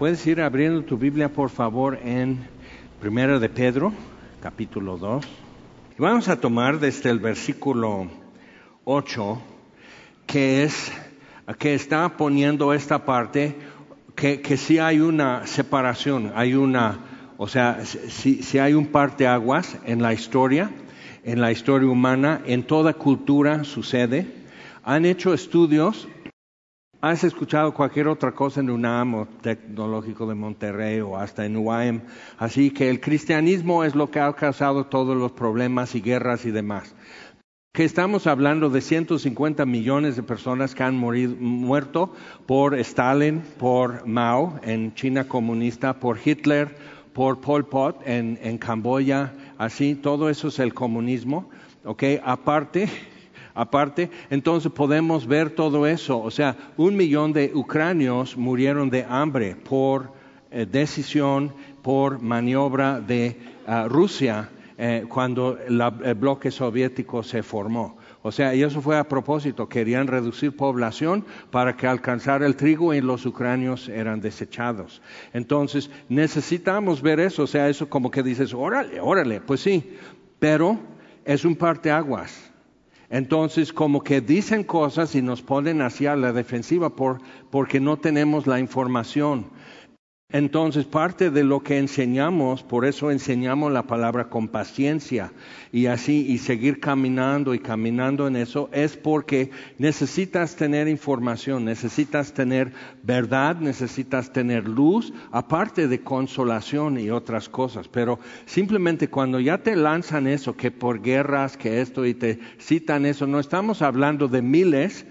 Puedes ir abriendo tu Biblia, por favor, en Primera de Pedro, capítulo 2. Y vamos a tomar desde el versículo 8, que es que está poniendo esta parte que, que sí hay una separación, hay una, o sea, si, si hay un parte aguas en la historia, en la historia humana, en toda cultura sucede. Han hecho estudios ¿Has escuchado cualquier otra cosa en UNAM o Tecnológico de Monterrey o hasta en UAM? Así que el cristianismo es lo que ha causado todos los problemas y guerras y demás. Que estamos hablando de 150 millones de personas que han muerto por Stalin, por Mao en China comunista, por Hitler, por Pol Pot en, en Camboya, así, todo eso es el comunismo. ¿ok? Aparte, aparte, entonces podemos ver todo eso. O sea, un millón de ucranios murieron de hambre por eh, decisión, por maniobra de ah, Rusia eh, cuando el bloque soviético se formó. O sea, y eso fue a propósito, querían reducir población para que alcanzara el trigo y los ucranios eran desechados. Entonces, necesitamos ver eso, o sea, eso como que dices, órale, órale, pues sí, pero es un parteaguas entonces, como que dicen cosas y nos ponen hacia la defensiva porque no tenemos la información. Entonces, parte de lo que enseñamos, por eso enseñamos la palabra con paciencia y así, y seguir caminando y caminando en eso, es porque necesitas tener información, necesitas tener verdad, necesitas tener luz, aparte de consolación y otras cosas. Pero simplemente cuando ya te lanzan eso, que por guerras, que esto, y te citan eso, no estamos hablando de miles,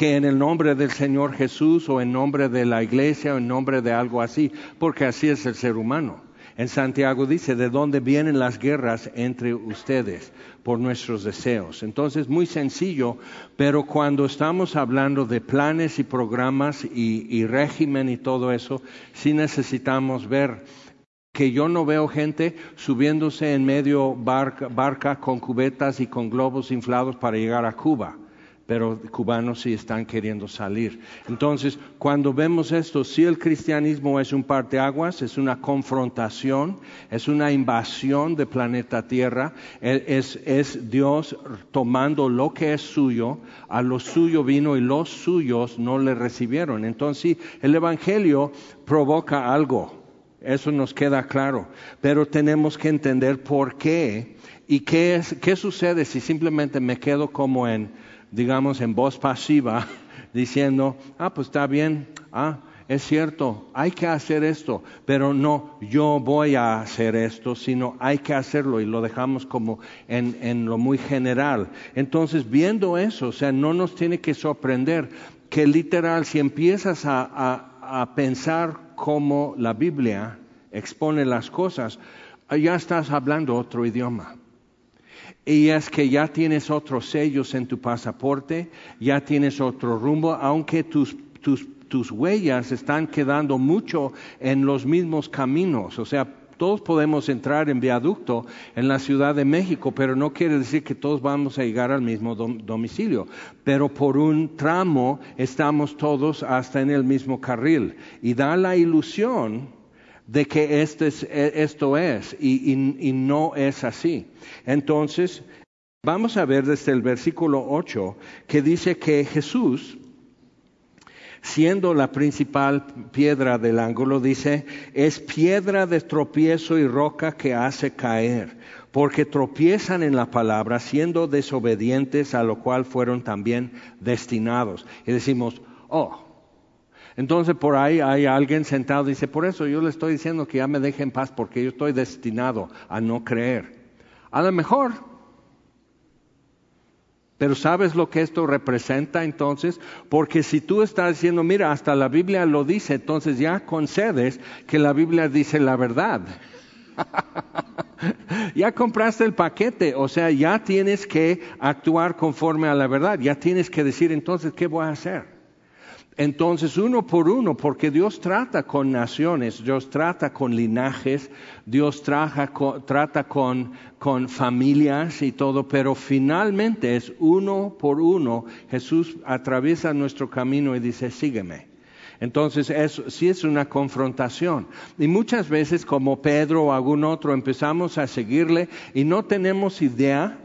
que en el nombre del Señor Jesús o en nombre de la iglesia o en nombre de algo así, porque así es el ser humano. En Santiago dice, ¿de dónde vienen las guerras entre ustedes? Por nuestros deseos. Entonces, muy sencillo, pero cuando estamos hablando de planes y programas y, régimen y todo eso, sí necesitamos ver que yo no veo gente subiéndose en medio barca con cubetas y con globos inflados para llegar a Cuba pero cubanos sí están queriendo salir. Entonces, cuando vemos esto, si el cristianismo es un parteaguas, es una confrontación, es una invasión del planeta Tierra, es, es Dios tomando lo que es suyo, a lo suyo vino y los suyos no le recibieron. Entonces, sí, el Evangelio provoca algo, eso nos queda claro, pero tenemos que entender por qué y qué, es, qué sucede si simplemente me quedo como en digamos, en voz pasiva, diciendo, ah, pues está bien, ah, es cierto, hay que hacer esto, pero no yo voy a hacer esto, sino hay que hacerlo y lo dejamos como en, en lo muy general. Entonces, viendo eso, o sea, no nos tiene que sorprender que literal, si empiezas a, a, a pensar como la Biblia expone las cosas, ya estás hablando otro idioma. Y es que ya tienes otros sellos en tu pasaporte, ya tienes otro rumbo, aunque tus, tus, tus huellas están quedando mucho en los mismos caminos. O sea, todos podemos entrar en viaducto en la Ciudad de México, pero no quiere decir que todos vamos a llegar al mismo domicilio. Pero por un tramo estamos todos hasta en el mismo carril. Y da la ilusión de que este e, esto es y, no es así. Entonces, vamos a ver desde el versículo 8 que dice que Jesús, siendo la principal piedra del ángulo, dice, es piedra de tropiezo y roca que hace caer, porque tropiezan en la palabra, siendo desobedientes a lo cual fueron también destinados. Y decimos, oh, entonces por ahí hay alguien sentado y dice, por eso yo le estoy diciendo que ya me deje en paz porque yo estoy destinado a no creer. A lo mejor. Pero ¿sabes lo que esto representa entonces? Porque si tú estás diciendo, mira, hasta la Biblia lo dice, entonces ya concedes que la Biblia dice la verdad. ya compraste el paquete, o sea, ya tienes que actuar conforme a la verdad, ya tienes que decir entonces, ¿qué voy a hacer? Entonces, uno por uno, porque Dios trata con naciones, Dios trata con linajes, Dios trata con, con familias y todo, pero finalmente es uno por uno, Jesús atraviesa nuestro camino y dice, sígueme. Entonces, eso sí es una confrontación. Y muchas veces, como Pedro o algún otro, empezamos a seguirle y no tenemos idea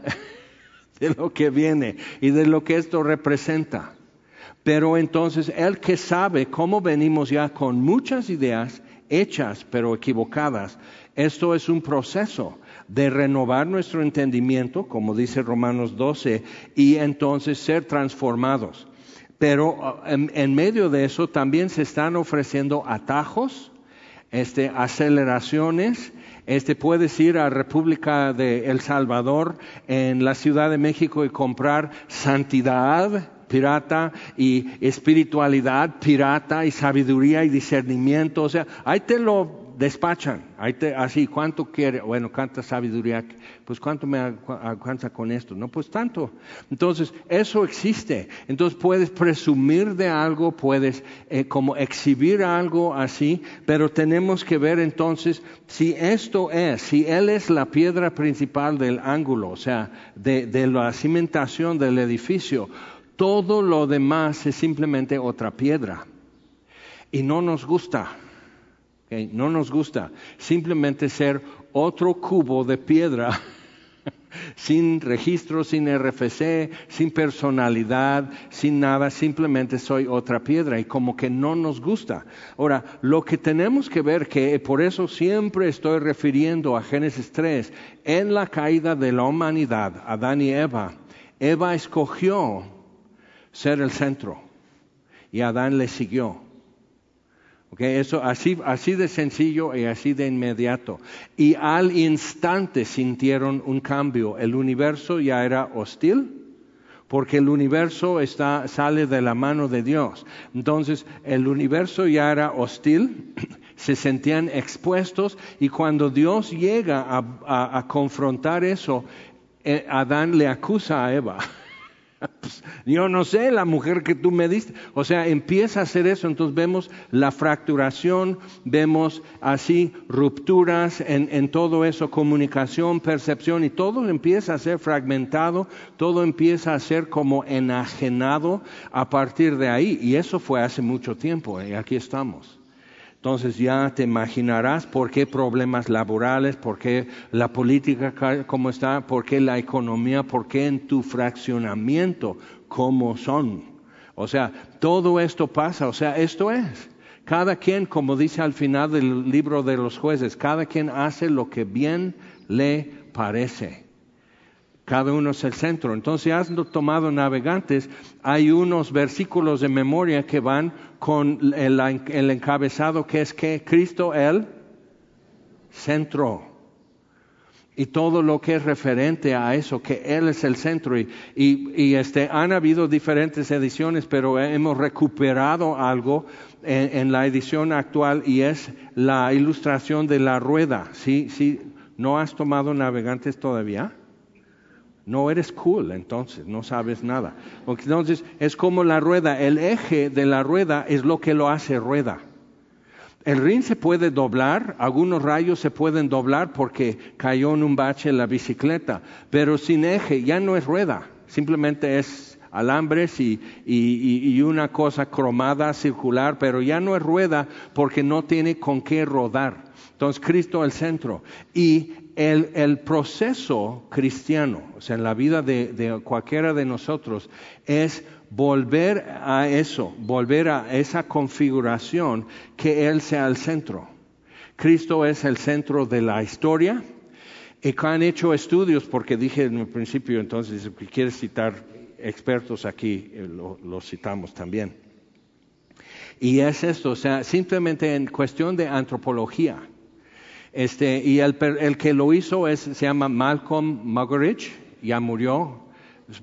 de lo que viene y de lo que esto representa. Pero entonces, el que sabe cómo venimos ya con muchas ideas hechas pero equivocadas, esto es un proceso de renovar nuestro entendimiento, como dice Romanos 12, y entonces ser transformados. Pero uh, en, medio de eso también se están ofreciendo atajos, este, aceleraciones. Este, puedes ir a República de El Salvador, en la Ciudad de México, y comprar santidad pirata y espiritualidad pirata y sabiduría y discernimiento. O sea, ahí te lo despachan. Ahí te, así, ¿cuánto quiere? Bueno, ¿cuánta sabiduría? Pues ¿cuánto me alcanza con esto? No, pues tanto. Entonces, eso existe. Entonces puedes presumir de algo, puedes eh, como exhibir algo así, pero tenemos que ver entonces si esto es, si Él es la piedra principal del ángulo, o sea, de, de la cimentación del edificio, todo lo demás es simplemente otra piedra. Y no nos gusta no nos gusta simplemente ser otro cubo de piedra sin registro, sin RFC, sin personalidad, sin nada, simplemente soy otra piedra y como que no nos gusta. Ahora, lo que tenemos que ver, que por eso siempre estoy refiriendo a Génesis 3, en la caída de la humanidad, Adán y Eva, Eva escogió ser el centro y Adán le siguió. Eso así, así de sencillo y así de inmediato. Y al instante sintieron un cambio. El universo ya era hostil porque el universo está, sale de la mano de Dios. Entonces, el universo ya era hostil, se sentían expuestos y cuando Dios llega a, a confrontar eso, eh, Adán le acusa a Eva. Yo no sé, la mujer que tú me diste. O sea, empieza a hacer eso, entonces vemos la fracturación, vemos así rupturas en, en todo eso, comunicación, percepción, y todo empieza a ser fragmentado, todo empieza a ser como enajenado a partir de ahí. Y eso fue hace mucho tiempo, y aquí estamos. Entonces ya te imaginarás por qué problemas laborales, por qué la política como está, por qué la economía, por qué en tu fraccionamiento como son. O sea, todo esto pasa, o sea, esto es. Cada quien, como dice al final del libro de los jueces, cada quien hace lo que bien le parece. Cada uno es el centro. Entonces, has tomado navegantes, hay unos versículos de memoria que van con el, encabezado que es que Cristo el centro. Y todo lo que es referente a eso, que Él es el centro. Y, y, este, han habido diferentes ediciones, pero hemos recuperado algo en, en, la edición actual y es la ilustración de la rueda. ¿Sí? ¿Sí? ¿No has tomado navegantes todavía? No eres cool, entonces no sabes nada. Entonces es como la rueda, el eje de la rueda es lo que lo hace rueda. El rin se puede doblar, algunos rayos se pueden doblar porque cayó en un bache la bicicleta, pero sin eje ya no es rueda, simplemente es alambres y, y, una cosa cromada circular, pero ya no es rueda porque no tiene con qué rodar. Entonces Cristo el centro. Y el, proceso cristiano, o sea, en la vida de, cualquiera de nosotros, es volver a eso, volver a esa configuración que Él sea el centro. Cristo es el centro de la historia. Y han hecho estudios, porque dije en el principio, entonces, si quieres citar expertos aquí, eh, los citamos también. Y es esto, o sea, simplemente en cuestión de antropología este, y el, que lo hizo es, se llama Malcolm Muggeridge, ya murió,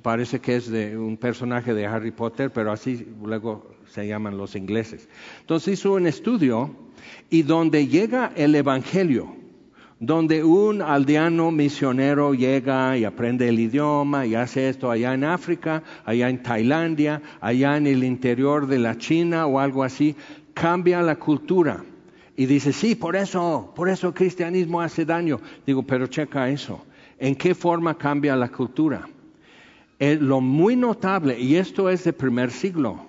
parece que es de un personaje de Harry Potter, pero así luego se llaman los ingleses. Entonces hizo un estudio y donde llega el Evangelio, donde un aldeano misionero llega y aprende el idioma y hace esto allá en África, allá en Tailandia, allá en el interior de la China o algo así, cambia la cultura y dice, sí, por eso, por eso el cristianismo hace daño. Digo, pero checa eso. ¿En qué forma cambia la cultura? lo muy notable, y esto es del primer siglo,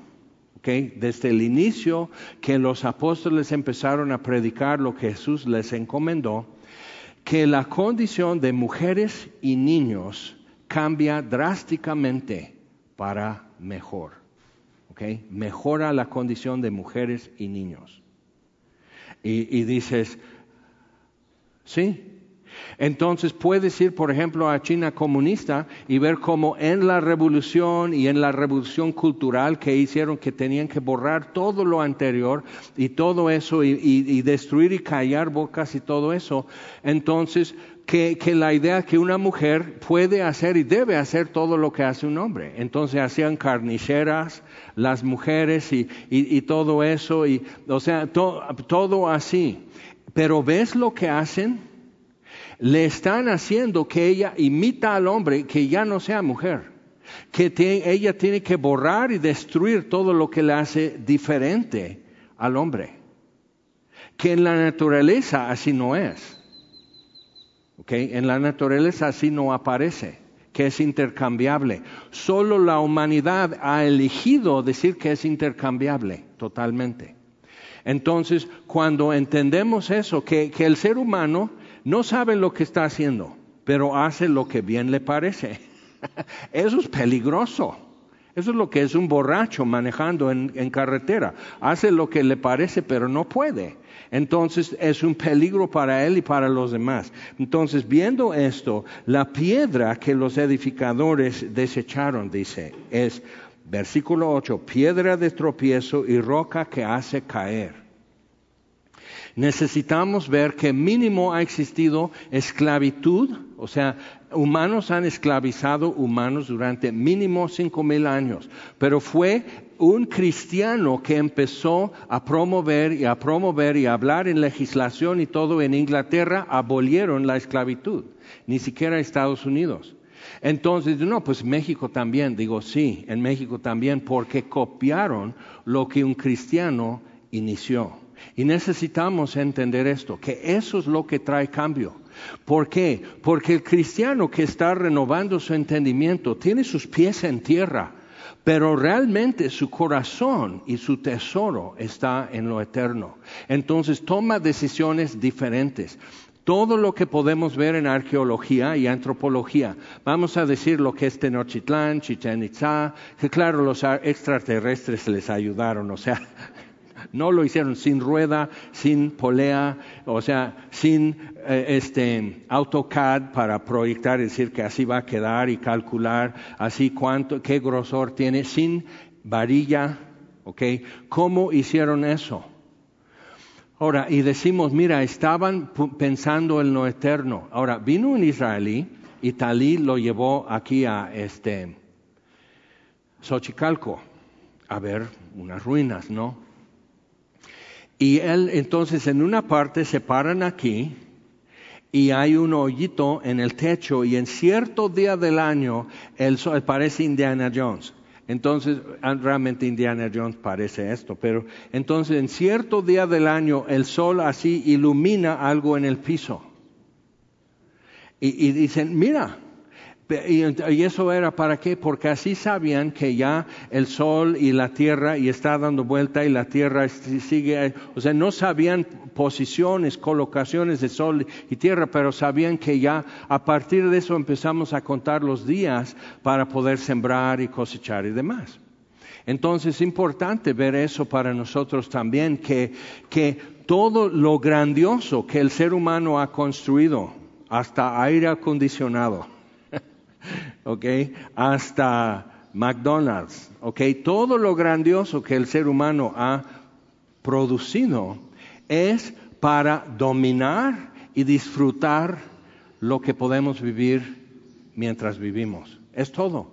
Desde el inicio que los apóstoles empezaron a predicar lo que Jesús les encomendó, que la condición de mujeres y niños cambia drásticamente para mejor. ¿okay? Mejora la condición de mujeres y niños. Y, dices, sí, entonces puedes ir, por ejemplo, a China comunista y ver cómo en la revolución y en la revolución cultural que hicieron que tenían que borrar todo lo anterior y todo eso y, destruir y callar bocas y todo eso, entonces que, la idea que una mujer puede hacer y debe hacer todo lo que hace un hombre. Entonces hacían carniceras, las mujeres y, todo eso, y, o sea, todo así. Pero ¿ves lo que hacen? le están haciendo que ella imita al hombre, que ya no sea mujer, que ella tiene que borrar y destruir todo lo que le hace diferente al hombre, que en la naturaleza así no es, en la naturaleza así no aparece que es intercambiable. Solo la humanidad ha elegido decir que es intercambiable totalmente. Entonces, cuando entendemos eso, que el ser humano no sabe lo que está haciendo, pero hace lo que bien le parece. Eso es peligroso. Eso es lo que es un borracho manejando en, carretera. Hace lo que le parece, pero no puede. Entonces es un peligro para él y para los demás. Entonces, viendo esto, la piedra que los edificadores desecharon, dice, es, versículo 8, piedra de tropiezo y roca que hace caer necesitamos ver que mínimo ha existido esclavitud, o sea, humanos han esclavizado humanos durante mínimo cinco mil años, pero fue un cristiano que empezó a promover y a promover y a hablar en legislación y todo en Inglaterra, abolieron la esclavitud, ni siquiera Estados Unidos. Entonces, no, pues México también, digo sí, en México también, porque copiaron lo que un cristiano inició. Y necesitamos entender esto, que eso es lo que trae cambio. ¿Por qué? Porque el cristiano que está renovando su entendimiento tiene sus pies en tierra, pero realmente su corazón y su tesoro está en lo eterno. Entonces toma decisiones diferentes. Todo lo que podemos ver en arqueología y antropología, vamos a decir lo que es Tenochtitlán, Chichen Itza, que claro, los extraterrestres les ayudaron, o sea, no lo hicieron sin rueda, sin polea, o sea, sin eh, este AutoCAD para proyectar decir que así va a quedar y calcular así cuánto, qué grosor tiene, sin varilla, ¿ok? ¿Cómo hicieron eso? Ahora, y decimos, mira, estaban pensando en lo eterno. Ahora, vino un israelí y Talí lo llevó aquí a este Xochicalco a ver unas ruinas, ¿no? Y él entonces en una parte se paran aquí y hay un hoyito en el techo y en cierto día del año sol parece Indiana Jones. Entonces, ah, realmente Indiana Jones parece esto, pero entonces en cierto día del año el sol así ilumina algo en el piso. Y dicen, mira, y eso era para qué? Porque así sabían que ya el sol y la tierra y está dando vuelta y la tierra sigue, o sea, no sabían posiciones, colocaciones de sol y tierra, pero sabían que ya a partir de eso empezamos a contar los días para poder sembrar y cosechar y demás. Entonces es importante ver eso para nosotros también, que, que todo lo grandioso que el ser humano ha construido, hasta aire acondicionado, ¿ok? Hasta McDonald's, ¿ok? Todo lo grandioso que el ser humano ha producido es para dominar y disfrutar lo que podemos vivir mientras vivimos. Es todo.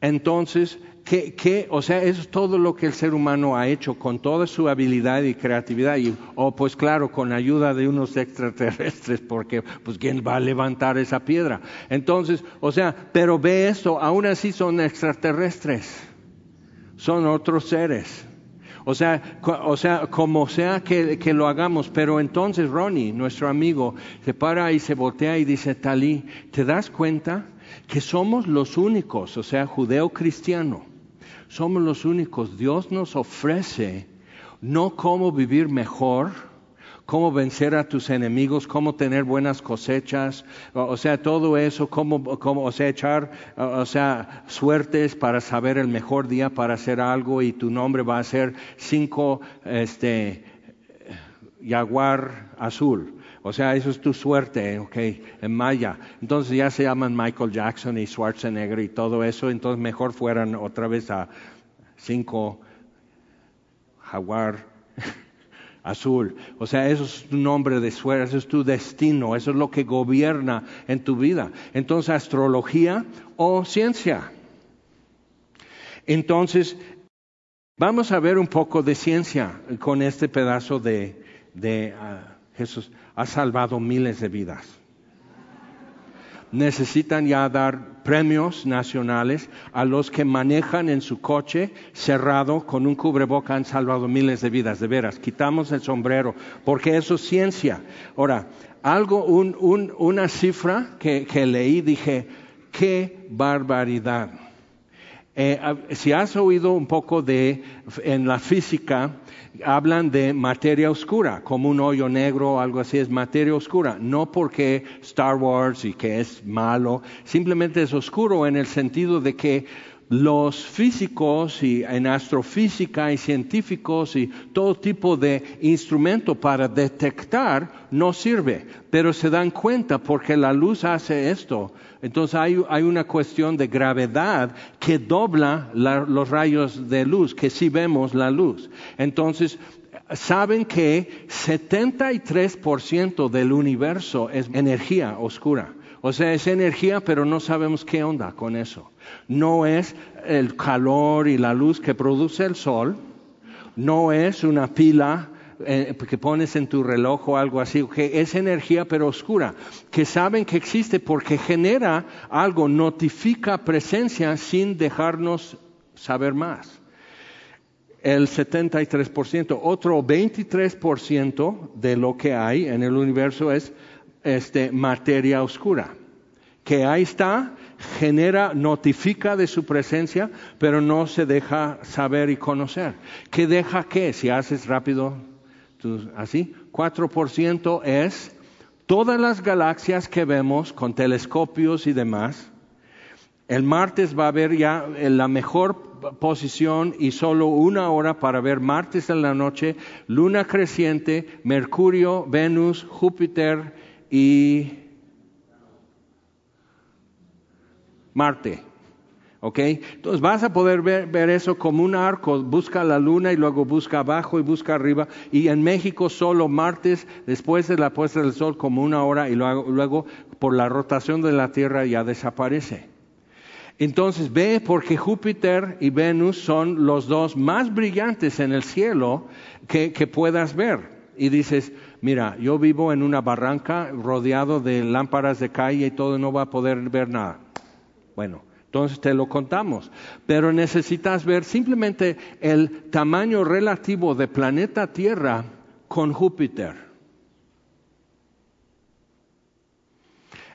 Entonces, ¿Qué, o sea, es todo lo que el ser humano ha hecho con toda su habilidad y creatividad. Y, o oh, pues claro, con ayuda de unos extraterrestres, porque pues quién va a levantar esa piedra. Entonces, o sea, pero ve esto, aún así son extraterrestres. Son otros seres. O sea, o sea como sea que, que, lo hagamos, pero entonces Ronnie, nuestro amigo, se para y se voltea y dice, Talí, ¿te das cuenta que somos los únicos, o sea, judeo-cristiano? Somos los únicos. Dios nos ofrece no cómo vivir mejor, cómo vencer a tus enemigos, cómo tener buenas cosechas, o, sea, todo eso, cómo, cómo, o sea, echar, o sea, suertes para saber el mejor día para hacer algo y tu nombre va a ser cinco, este, jaguar azul. O sea, eso es tu suerte, ok, en maya. Entonces ya se llaman Michael Jackson y Schwarzenegger y todo eso, entonces mejor fueran otra vez a cinco jaguar azul. O sea, eso es tu nombre de suerte, eso es tu destino, eso es lo que gobierna en tu vida. Entonces, astrología o ciencia. Entonces, vamos a ver un poco de ciencia con este pedazo de, de uh, Jesús. Ha salvado miles de vidas necesitan ya dar premios nacionales a los que manejan en su coche cerrado con un cubreboca han salvado miles de vidas, de veras. Quitamos el sombrero, porque eso es ciencia. Ahora, algo, una cifra que, que leí, dije, qué barbaridad. Eh, si has oído un poco de, en la física, hablan de materia oscura, como un hoyo negro o algo así, es materia oscura. No porque Star Wars y que es malo, simplemente es oscuro en el sentido de que los físicos y en astrofísica y científicos y todo tipo de instrumento para detectar no sirve, pero se dan cuenta porque la luz hace esto. Entonces hay, una cuestión de gravedad que dobla los rayos de luz, que sí vemos la luz. Entonces saben que 73% del universo es energía oscura. O sea, es energía, pero no sabemos qué onda con eso. No es el calor y la luz que produce el sol, no es una pila eh, que pones en tu reloj o algo así, que es energía pero oscura, que saben que existe porque genera algo, notifica presencia sin dejarnos saber más. El 73%, otro 23% de lo que hay en el universo es este, materia oscura, que ahí está, genera, notifica de su presencia, pero no se deja saber y conocer. ¿Qué deja qué? Si haces rápido, así, 4% es todas las galaxias que vemos con telescopios y demás. El martes va a haber ya la mejor posición y solo una hora para ver martes en la noche, luna creciente, Mercurio, Venus, Júpiter y Marte. ¿Ok? Entonces vas a poder ver, eso como un arco, busca la luna y luego busca abajo y busca arriba. Y en México solo martes, después de la puesta del sol, como una hora y luego, luego por la rotación de la Tierra ya desaparece. Entonces ve porque Júpiter y Venus son los dos más brillantes en el cielo que, que puedas ver. Y dices, mira, yo vivo en una barranca rodeado de lámparas de calle y todo, no va a poder ver nada. Bueno, entonces te lo contamos. Pero necesitas ver simplemente el tamaño relativo de planeta Tierra con Júpiter.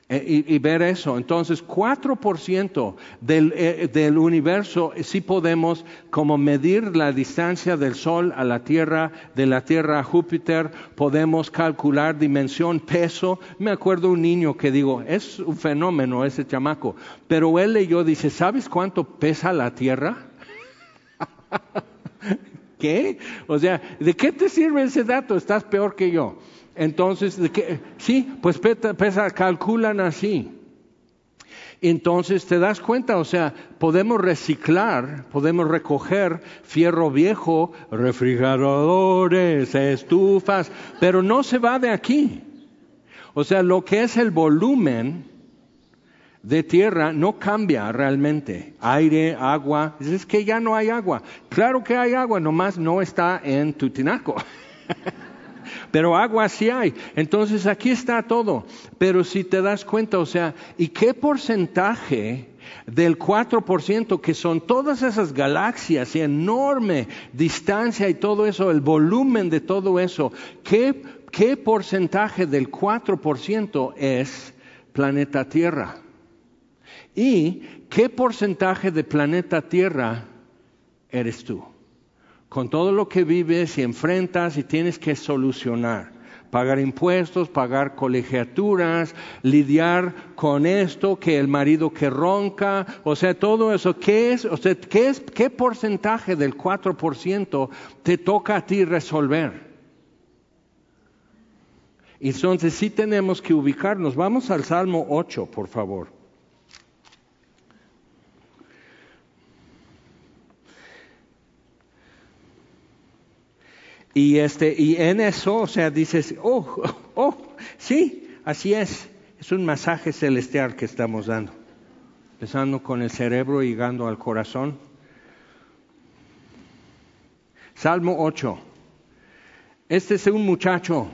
Eh, y, ver eso. Entonces, 4% del, eh, del universo sí podemos como medir la distancia del Sol a la Tierra, de la Tierra a Júpiter, podemos calcular dimensión, peso. Me acuerdo un niño que digo, es un fenómeno ese chamaco, pero él leyó, dice, ¿sabes cuánto pesa la Tierra? ¿Qué? O sea, ¿de qué te sirve ese dato? Estás peor que yo. Entonces, sí, pues calculan así. Entonces te das cuenta, o sea, podemos reciclar, podemos recoger fierro viejo, refrigeradores, estufas, pero no se va de aquí. O sea, lo que es el volumen de tierra no cambia realmente. Aire, agua, es que ya no hay agua. Claro que hay agua, nomás no está en Tutinaco. pero agua sí hay. Entonces aquí está todo. Pero si te das cuenta, o sea, ¿y qué porcentaje del 4% que son todas esas galaxias y enorme distancia y todo eso, el volumen de todo eso, ¿qué, qué porcentaje del 4% es planeta Tierra? ¿Y qué porcentaje de planeta Tierra eres tú. Con todo lo que vives y enfrentas y tienes que solucionar. Pagar impuestos, pagar colegiaturas, lidiar con esto, que el marido que ronca, o sea, todo eso. ¿Qué es, o sea, qué, es, qué porcentaje del 4% te toca a ti resolver? Entonces sí tenemos que ubicarnos. Vamos al Salmo 8, por favor. Y, este, y en eso, o sea, dices, oh, oh, sí, así es. Es un masaje celestial que estamos dando. Empezando con el cerebro y llegando al corazón. Salmo 8. Este es un muchacho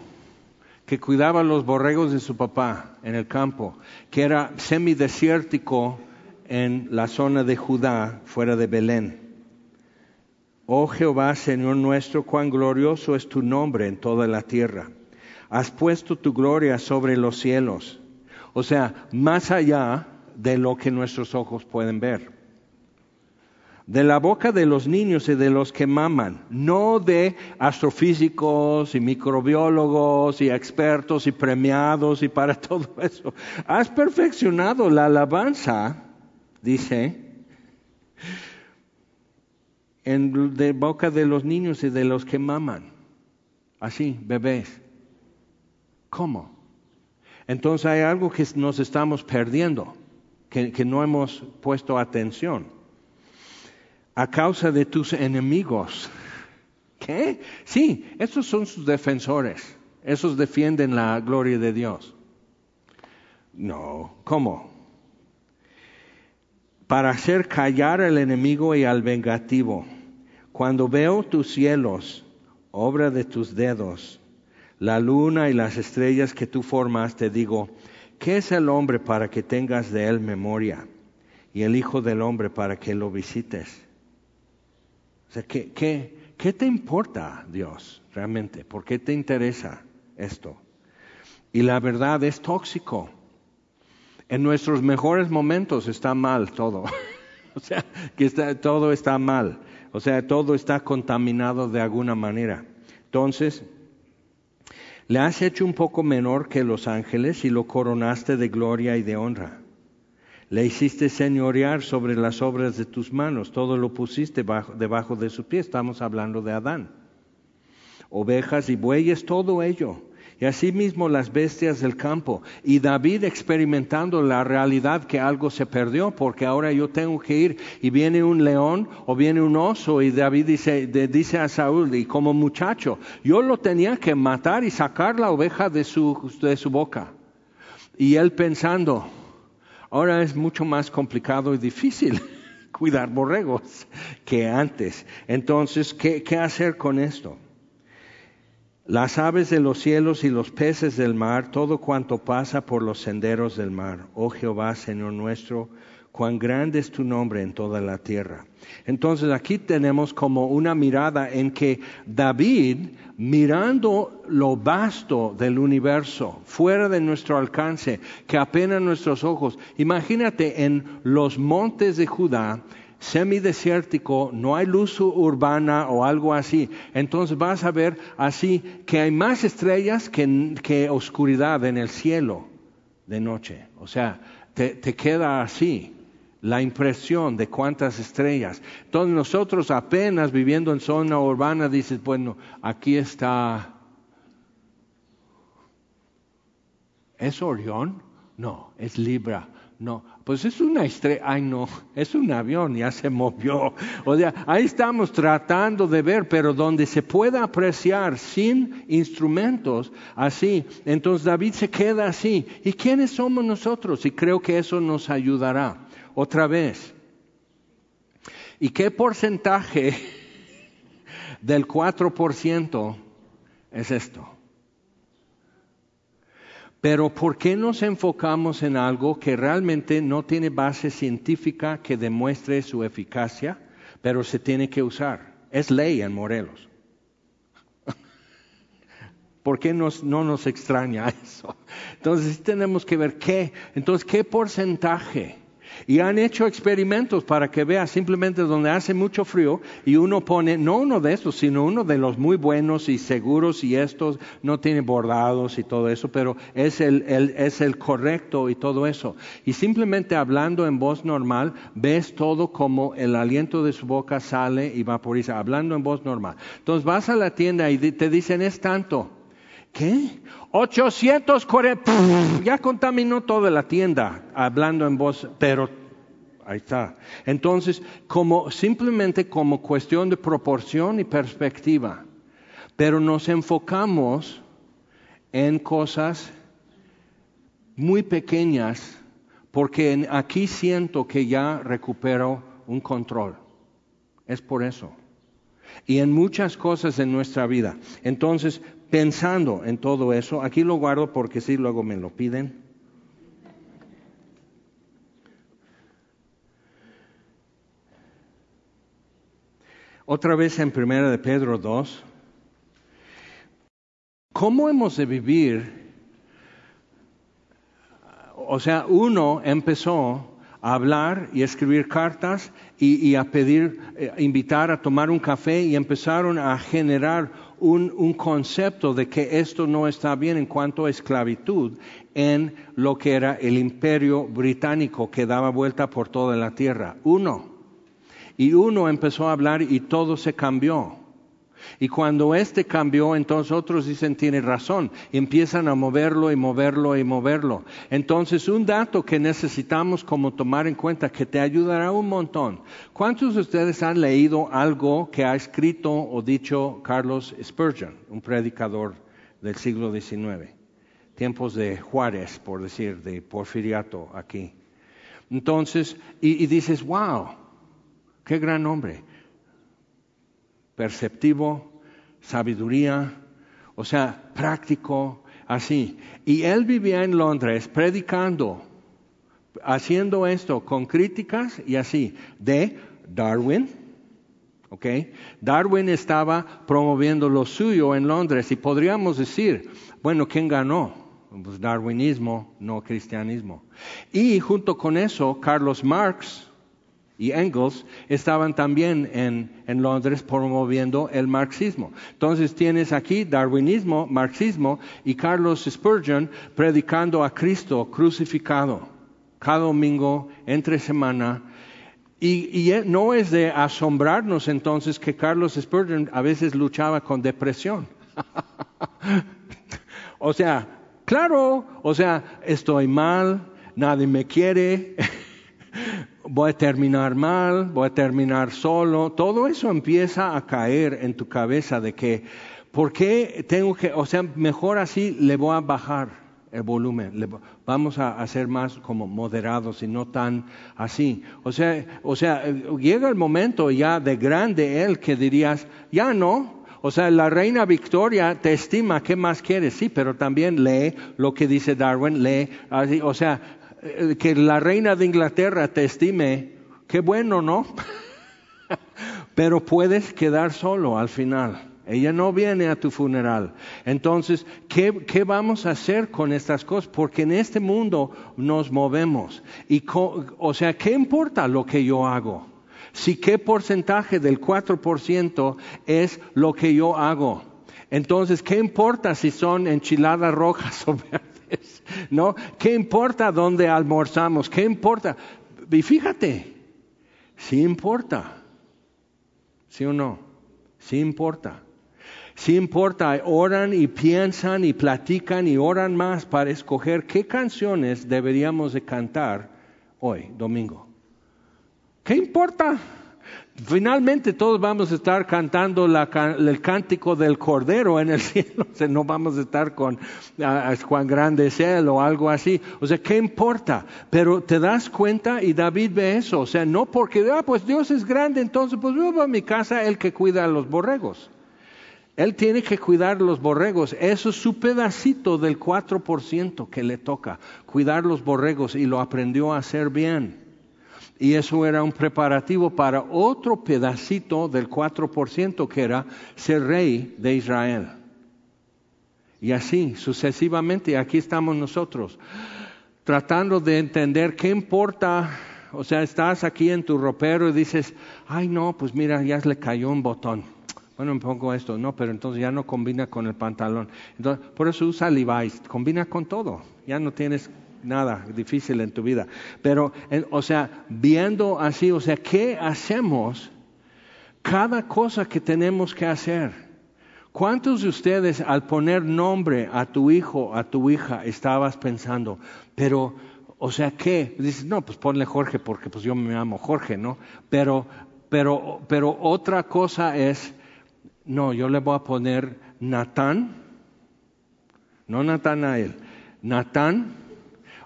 que cuidaba los borregos de su papá en el campo, que era semidesértico en la zona de Judá, fuera de Belén. Oh Jehová, Señor nuestro, cuán glorioso es tu nombre en toda la tierra. Has puesto tu gloria sobre los cielos. O sea, más allá de lo que nuestros ojos pueden ver. De la boca de los niños y de los que maman, no de astrofísicos y microbiólogos y expertos y premiados y para todo eso. Has perfeccionado la alabanza, dice, en de boca de los niños y de los que maman. Así, bebés. ¿Cómo? Entonces hay algo que nos estamos perdiendo, que, que no hemos puesto atención. A causa de tus enemigos. ¿Qué? Sí, esos son sus defensores. Esos defienden la gloria de Dios. No, ¿cómo? Para hacer callar al enemigo y al vengativo cuando veo tus cielos, obra de tus dedos, la luna y las estrellas que tú formaste, digo, ¿qué es el hombre para que tengas de él memoria? Y el Hijo del Hombre para que lo visites. O sea, ¿qué, qué, qué te importa, Dios, realmente? ¿Por qué te interesa esto? Y la verdad es tóxico. En nuestros mejores momentos está mal todo. o sea, que está, todo está mal. O sea, todo está contaminado de alguna manera. Entonces, le has hecho un poco menor que los ángeles y lo coronaste de gloria y de honra. Le hiciste señorear sobre las obras de tus manos, todo lo pusiste debajo de su pie. Estamos hablando de Adán. Ovejas y bueyes, todo ello y asimismo las bestias del campo. Y David experimentando la realidad que algo se perdió, porque ahora yo tengo que ir y viene un león o viene un oso y David dice, dice a Saúl, y como muchacho, yo lo tenía que matar y sacar la oveja de su, de su boca. Y él pensando, ahora es mucho más complicado y difícil cuidar borregos que antes. Entonces, ¿qué, qué hacer con esto? Las aves de los cielos y los peces del mar, todo cuanto pasa por los senderos del mar. Oh Jehová, Señor nuestro, cuán grande es tu nombre en toda la tierra. Entonces aquí tenemos como una mirada en que David, mirando lo vasto del universo, fuera de nuestro alcance, que apenas nuestros ojos, imagínate en los montes de Judá, semidesértico, no hay luz urbana o algo así. Entonces vas a ver así que hay más estrellas que, oscuridad en el cielo de noche. O sea, te, te queda así la impresión de cuántas estrellas. Entonces nosotros apenas viviendo en zona urbana dices, bueno, aquí está... ¿Es Orión? No, es Libra. No, pues es una estrella, ay no, es un avión, ya se movió. O sea, ahí estamos tratando de ver, pero donde se pueda apreciar sin instrumentos, así. Entonces David se queda así. ¿Y quiénes somos nosotros? Y creo que eso nos ayudará. Otra vez. ¿Y qué porcentaje del 4% es esto? Pero ¿por qué nos enfocamos en algo que realmente no tiene base científica que demuestre su eficacia, pero se tiene que usar? Es ley en Morelos. ¿Por qué no nos extraña eso? Entonces tenemos que ver qué, entonces qué porcentaje. Y han hecho experimentos para que veas simplemente donde hace mucho frío y uno pone, no uno de estos, sino uno de los muy buenos y seguros y estos no tiene bordados y todo eso, pero es el, es el correcto y todo eso. Y simplemente hablando en voz normal, ves todo como el aliento de su boca sale y vaporiza, hablando en voz normal. Entonces vas a la tienda y te dicen es tanto. ¿Qué? 840, ya contaminó toda la tienda hablando en voz, pero ahí está. Entonces, como simplemente como cuestión de proporción y perspectiva, pero nos enfocamos en cosas muy pequeñas porque aquí siento que ya recupero un control. Es por eso. Y en muchas cosas en nuestra vida. Entonces, pensando en todo eso, aquí lo guardo porque si luego me lo piden. Otra vez en Primera de Pedro 2, ¿cómo hemos de vivir? O sea, uno empezó a hablar y escribir cartas y, a pedir, eh, invitar a tomar un café y empezaron a generar un, concepto de que esto no está bien en cuanto a esclavitud en lo que era el imperio británico que daba vuelta por toda la tierra. Uno. Y uno empezó a hablar y todo se cambió. Y cuando este cambió, entonces otros dicen, tiene razón, empiezan a moverlo y moverlo y moverlo. Entonces, un dato que necesitamos como tomar en cuenta, que te ayudará un montón. ¿Cuántos de ustedes han leído algo que ha escrito o dicho Carlos Spurgeon, un predicador del siglo XIX? Tiempos de Juárez, por decir, de Porfiriato aquí. Entonces, y, y dices, wow, qué gran hombre perceptivo, sabiduría, o sea, práctico, así. Y él vivía en Londres predicando, haciendo esto con críticas y así, de Darwin. ¿ok? Darwin estaba promoviendo lo suyo en Londres y podríamos decir, bueno, ¿quién ganó? Pues darwinismo, no cristianismo. Y junto con eso, Carlos Marx, y Engels estaban también en, Londres promoviendo el marxismo. Entonces tienes aquí darwinismo, marxismo y Carlos Spurgeon predicando a Cristo crucificado cada domingo, entre semana. Y, y no es de asombrarnos entonces que Carlos Spurgeon a veces luchaba con depresión. o sea, claro, o sea, estoy mal, nadie me quiere. voy a terminar mal, voy a terminar solo, todo eso empieza a caer en tu cabeza de que, ¿por qué tengo que, o sea, mejor así le voy a bajar el volumen, vamos a hacer más como moderados y no tan así. O sea, o sea, llega el momento ya de grande él que dirías, ya no, o sea, la reina Victoria te estima, ¿qué más quieres? Sí, pero también lee lo que dice Darwin, lee, así, o sea, que la reina de Inglaterra te estime, qué bueno, ¿no? Pero puedes quedar solo al final. Ella no viene a tu funeral. Entonces, ¿qué, ¿qué, vamos a hacer con estas cosas? Porque en este mundo nos movemos. Y o sea, ¿qué importa lo que yo hago? Si qué porcentaje del 4% es lo que yo hago. Entonces, ¿qué importa si son enchiladas rojas o verdes? ¿no? ¿Qué importa dónde almorzamos? ¿Qué importa? Y fíjate, sí importa, ¿sí o no? Sí importa. Sí importa, oran y piensan y platican y oran más para escoger qué canciones deberíamos de cantar hoy, domingo. ¿Qué importa? Finalmente todos vamos a estar cantando el cántico del Cordero en el cielo, o sea, no vamos a estar con Juan Grande es o algo así. O sea, ¿qué importa? Pero te das cuenta y David ve eso, o sea, no porque, ah, pues Dios es grande, entonces pues yo voy a mi casa, el que cuida a los borregos. Él tiene que cuidar los borregos. Eso es su pedacito del 4% que le toca, cuidar los borregos y lo aprendió a hacer bien. Y eso era un preparativo para otro pedacito del 4% que era ser rey de Israel. Y así sucesivamente, aquí estamos nosotros, tratando de entender qué importa O sea, estás aquí en tu ropero y dices, ay no, pues mira, ya le cayó un botón. Bueno, me pongo esto, no, pero entonces ya no combina con el pantalón. Entonces, por eso usa Levi's, combina con todo. Ya no tienes nada difícil en tu vida. Pero, o sea, viendo así, o sea, ¿qué hacemos? Cada cosa que tenemos que hacer. ¿Cuántos de ustedes al poner nombre a tu hijo, a tu hija, estabas pensando, pero o sea, ¿qué? Dices, no, pues ponle Jorge porque pues yo me llamo Jorge, ¿no? Pero, pero, pero otra cosa es, no, yo le voy a poner Natán, no él, Natán.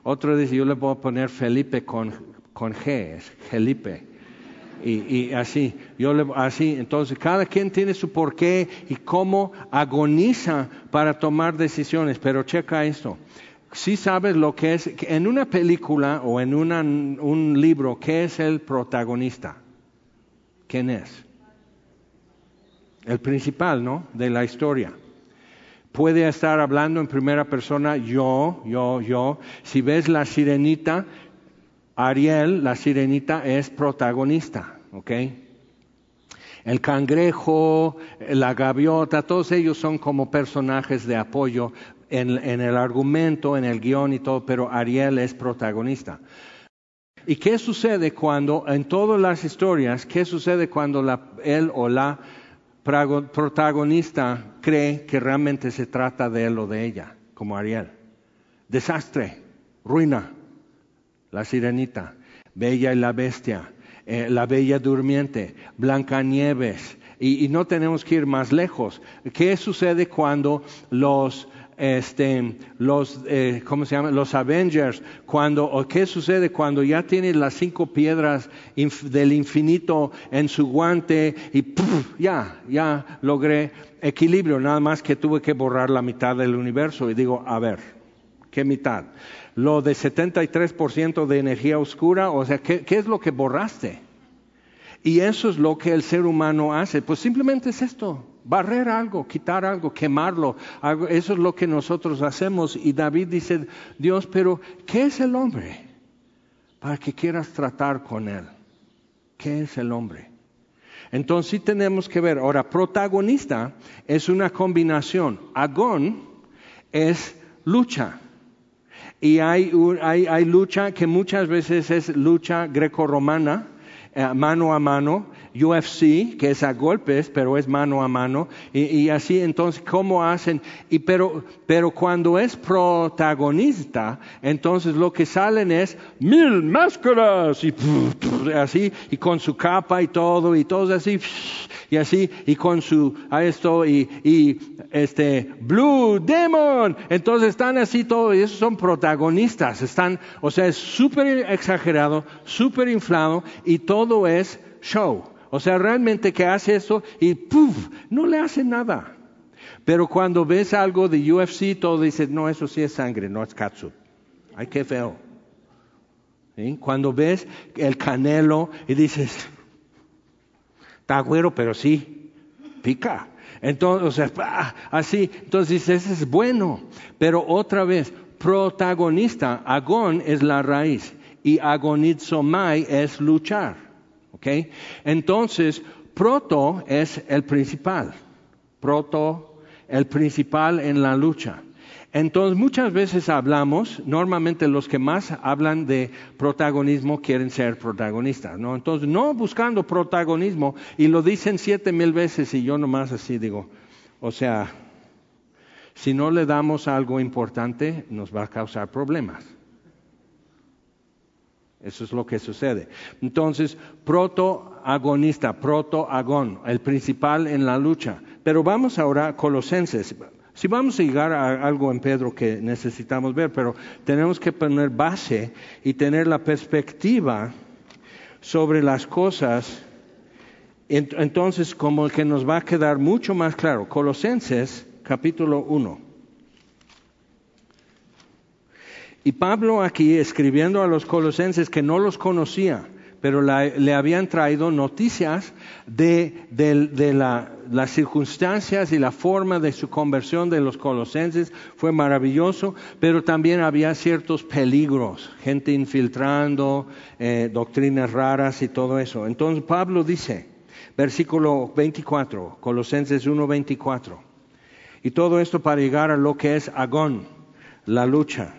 Otro dice, yo le voy a poner Felipe con, con G, es Felipe. Y, y, así, yo le, así, entonces cada quien tiene su porqué y cómo agoniza para tomar decisiones, pero checa esto si sabes lo que es, en una película o en un libro, ¿qué es el protagonista? ¿Quién es? El principal, ¿no? De la historia. Puede estar hablando en primera persona, yo, yo, yo. Si ves la sirenita, Ariel, la sirenita, es protagonista, ¿ok? El cangrejo, la gaviota, todos ellos son como personajes de apoyo, en, el argumento, en el guion y todo, pero Ariel es protagonista. ¿Y qué sucede cuando, en todas las historias, qué sucede cuando él o la protagonista cree que realmente se trata de él o de ella, como Ariel? Desastre, ruina, la sirenita, Bella y la bestia, eh, la bella durmiente, Blancanieves, y, y no tenemos que ir más lejos. ¿Qué sucede cuando los este, los, eh, ¿cómo se llama? Los Avengers, cuando, qué sucede cuando ya tiene las cinco piedras del infinito en su guante y ya, ya logré equilibrio, nada más que tuve que borrar la mitad del universo y digo, a ver, ¿qué mitad? Lo de 73% de energía oscura, o sea, ¿qué, ¿qué es lo que borraste? Y eso es lo que el ser humano hace, pues simplemente es esto, barrer algo, quitar algo, quemarlo. Eso es lo que nosotros hacemos. Y David dice, Dios, pero ¿qué es el hombre? Para que quieras tratar con él. ¿Qué es el hombre? Entonces sí tenemos que ver. Ahora, protagonista es una combinación. Agón es lucha. Y hay, hay, hay lucha que muchas veces es lucha greco-romana, eh, mano a mano UFC, que es a golpes, pero es mano a mano, y, así entonces, ¿cómo hacen? Y pero, pero cuando es protagonista, entonces lo que salen es mil máscaras, y así, y con su capa y todo, y todos así, y así, y con su, a esto, y, y este, Blue Demon, entonces están así todos, y esos son protagonistas, están, o sea, es súper exagerado, súper inflado, y todo es show. O sea, realmente que hace eso y ¡puf! No le hace nada. Pero cuando ves algo de UFC, todo dices, no, eso sí es sangre, no es katsu. Ay, qué feo. Cuando ves el canelo y dices, está güero, pero sí, pica. Entonces, así, entonces dices, es bueno. Pero otra vez, protagonista, agón es la raíz y agonizomai es luchar. Entonces, proto es el principal. Proto, el principal en la lucha. Entonces, muchas veces hablamos, normalmente los que más hablan de protagonismo quieren ser protagonistas, ¿no? Entonces, no buscando protagonismo, y lo dicen siete mil veces y yo nomás así digo, o sea, si no le damos algo importante, nos va a causar problemas. Eso es lo que sucede. Entonces, protoagonista, protoagón, el principal en la lucha. Pero vamos ahora a Colosenses. Si vamos a llegar a algo en Pedro que necesitamos ver, pero tenemos que poner base y tener la perspectiva sobre las cosas, entonces como que nos va a quedar mucho más claro. Colosenses capítulo 1. Y Pablo aquí escribiendo a los colosenses que no los conocía, pero le habían traído noticias de, las circunstancias y la forma de su conversión de los colosenses. Fue maravilloso, pero también había ciertos peligros, gente infiltrando, eh, doctrinas raras y todo eso. Entonces Pablo dice, versículo 24, Colosenses 1:24, y todo esto para llegar a lo que es agón, la lucha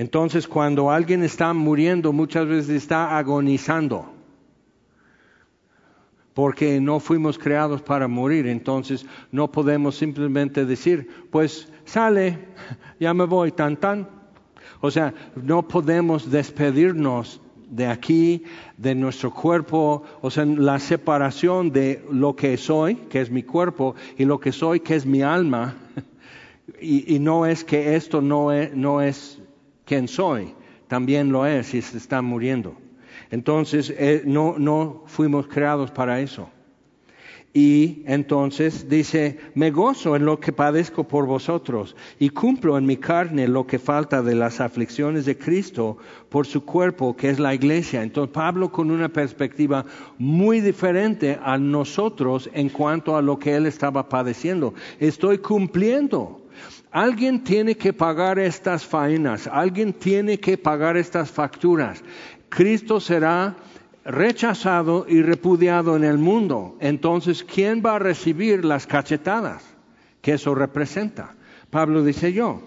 entonces, cuando alguien está muriendo, muchas veces está agonizando, porque no fuimos creados para morir. Entonces, no podemos simplemente decir, pues sale, ya me voy, tan tan. O sea, no podemos despedirnos de aquí, de nuestro cuerpo, o sea, la separación de lo que soy, que es mi cuerpo, y lo que soy, que es mi alma. Y, no es que esto no es, no es quién soy, también lo es y se está muriendo. Entonces, eh, no, no fuimos creados para eso. Y entonces dice, me gozo en lo que padezco por vosotros y cumplo en mi carne lo que falta de las aflicciones de Cristo por su cuerpo, que es la iglesia. Entonces Pablo con una perspectiva muy diferente a nosotros en cuanto a lo que él estaba padeciendo. Estoy cumpliendo Alguien tiene que pagar estas faenas, alguien tiene que pagar estas facturas. Cristo será rechazado y repudiado en el mundo. Entonces, ¿quién va a recibir las cachetadas que eso representa? Pablo dice yo.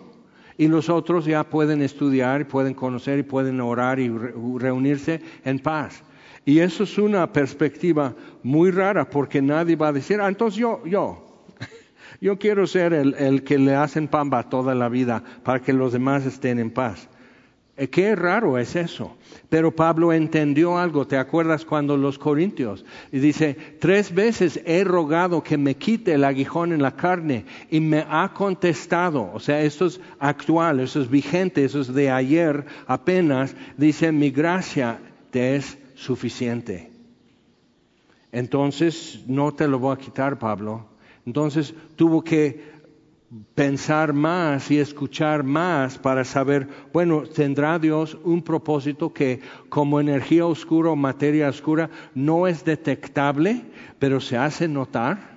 Y los otros ya pueden estudiar, pueden conocer y pueden orar y reunirse en paz. Y eso es una perspectiva muy rara porque nadie va a decir, ah, entonces yo, yo, yo quiero ser el, que le hacen pamba toda la vida para que los demás estén en paz. Eh, qué raro es eso. Pero Pablo entendió algo. ¿Te acuerdas cuando los corintios? Y dice, tres veces he rogado que me quite el aguijón en la carne y me ha contestado. O sea, esto es actual, eso es vigente, eso es de ayer apenas. Dice, mi gracia te es suficiente. Entonces, no te lo voy a quitar, Pablo. Entonces tuvo que pensar más y escuchar más para saber, bueno, tendrá Dios un propósito que como energía oscura o materia oscura no es detectable, pero se hace notar.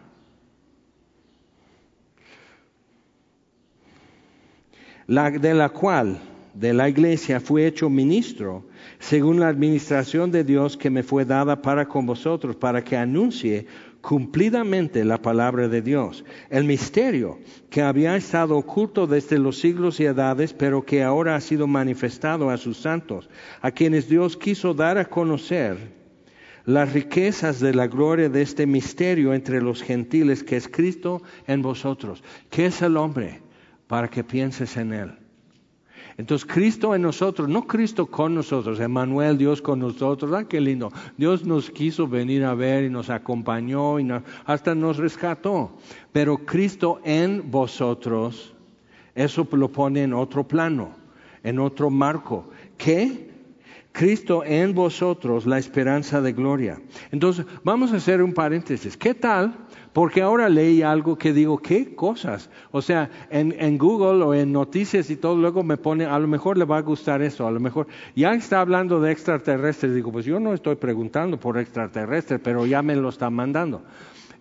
La, de la cual, de la iglesia, fui hecho ministro, según la administración de Dios que me fue dada para con vosotros, para que anuncie cumplidamente la palabra de Dios, el misterio que había estado oculto desde los siglos y edades, pero que ahora ha sido manifestado a sus santos, a quienes Dios quiso dar a conocer las riquezas de la gloria de este misterio entre los gentiles, que es Cristo en vosotros. ¿Qué es el hombre? Para que pienses en él. Entonces Cristo en nosotros, no Cristo con nosotros, Emmanuel, Dios con nosotros, ah, qué lindo. Dios nos quiso venir a ver y nos acompañó y hasta nos rescató. Pero Cristo en vosotros, eso lo pone en otro plano, en otro marco. ¿Qué? Cristo en vosotros, la esperanza de gloria. Entonces, vamos a hacer un paréntesis. ¿Qué tal porque ahora leí algo que digo, ¿qué cosas? O sea, en, Google o en noticias y todo, luego me pone, a lo mejor le va a gustar eso, a lo mejor, ya está hablando de extraterrestres, digo, pues yo no estoy preguntando por extraterrestres, pero ya me lo están mandando.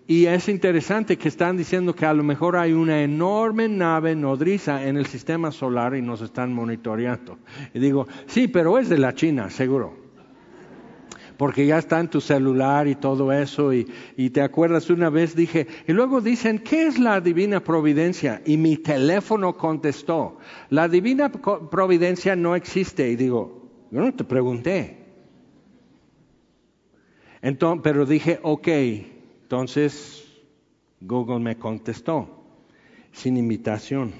Y es interesante que están diciendo que a lo mejor hay una enorme nave nodriza en el sistema solar y nos están monitoreando. Y digo, sí, pero es de la China, seguro porque ya está en tu celular y todo eso. Y, te acuerdas, una vez dije, y luego dicen, ¿qué es la divina providencia? Y mi teléfono contestó, la divina providencia no existe. Y digo, yo no te pregunté. Entonces, pero dije, ok, entonces Google me contestó, sin invitación.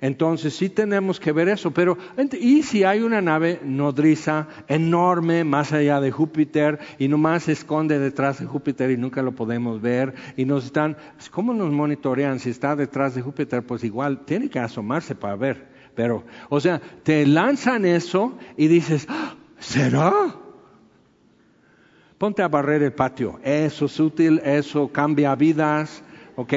Entonces sí tenemos que ver eso, pero ¿y si hay una nave nodriza enorme más allá de Júpiter y nomás se esconde detrás de Júpiter y nunca lo podemos ver y nos están, ¿cómo nos monitorean? Si está detrás de Júpiter, pues igual tiene que asomarse para ver. Pero, o sea, te lanzan eso y dices, ¡Ah! ¿será? Ponte a barrer el patio. Eso es útil, eso cambia vidas, ¿ok?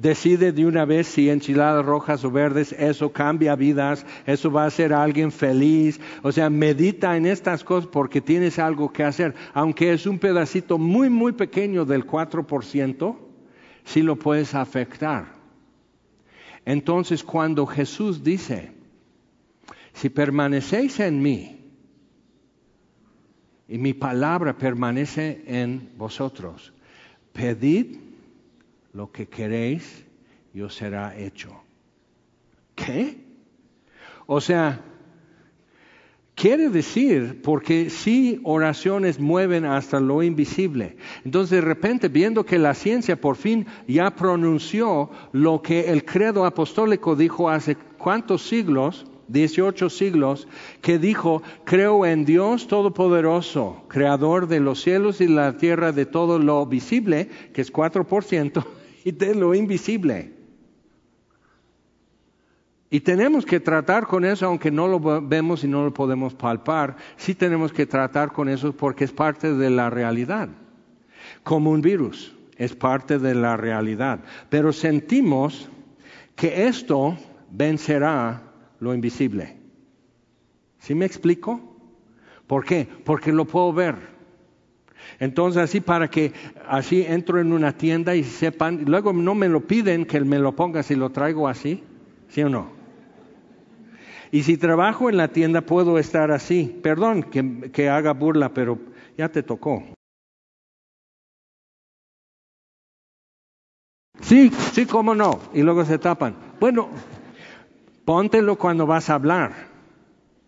decide de una vez si enchiladas rojas o verdes, eso cambia vidas, eso va a hacer a alguien feliz. O sea, medita en estas cosas porque tienes algo que hacer. Aunque es un pedacito muy, muy pequeño del 4%, sí lo puedes afectar. Entonces, cuando Jesús dice, si permanecéis en mí y mi palabra permanece en vosotros, pedid lo que queréis y os será hecho. ¿Qué? O sea, Quiere decir, porque si oraciones mueven hasta lo invisible. Entonces de repente, viendo que la ciencia por fin ya pronunció lo que el credo apostólico dijo hace cuántos siglos, 18 siglos, que dijo, creo en Dios Todopoderoso, Creador de los cielos y la tierra, de todo lo visible, que es 4%, y de lo invisible. Y tenemos que tratar con eso, aunque no lo vemos y no lo podemos palpar, sí tenemos que tratar con eso porque es parte de la realidad. Como un virus, es parte de la realidad. Pero sentimos que esto vencerá lo invisible. ¿Sí me explico? ¿Por qué? Porque lo puedo ver. Entonces así para que así entro en una tienda y sepan, luego no me lo piden que me lo ponga si lo traigo así, ¿sí o no? Y si trabajo en la tienda puedo estar así. Perdón que, que haga burla, pero ya te tocó. Sí, sí, cómo no. Y luego se tapan. Bueno, póntelo cuando vas a hablar,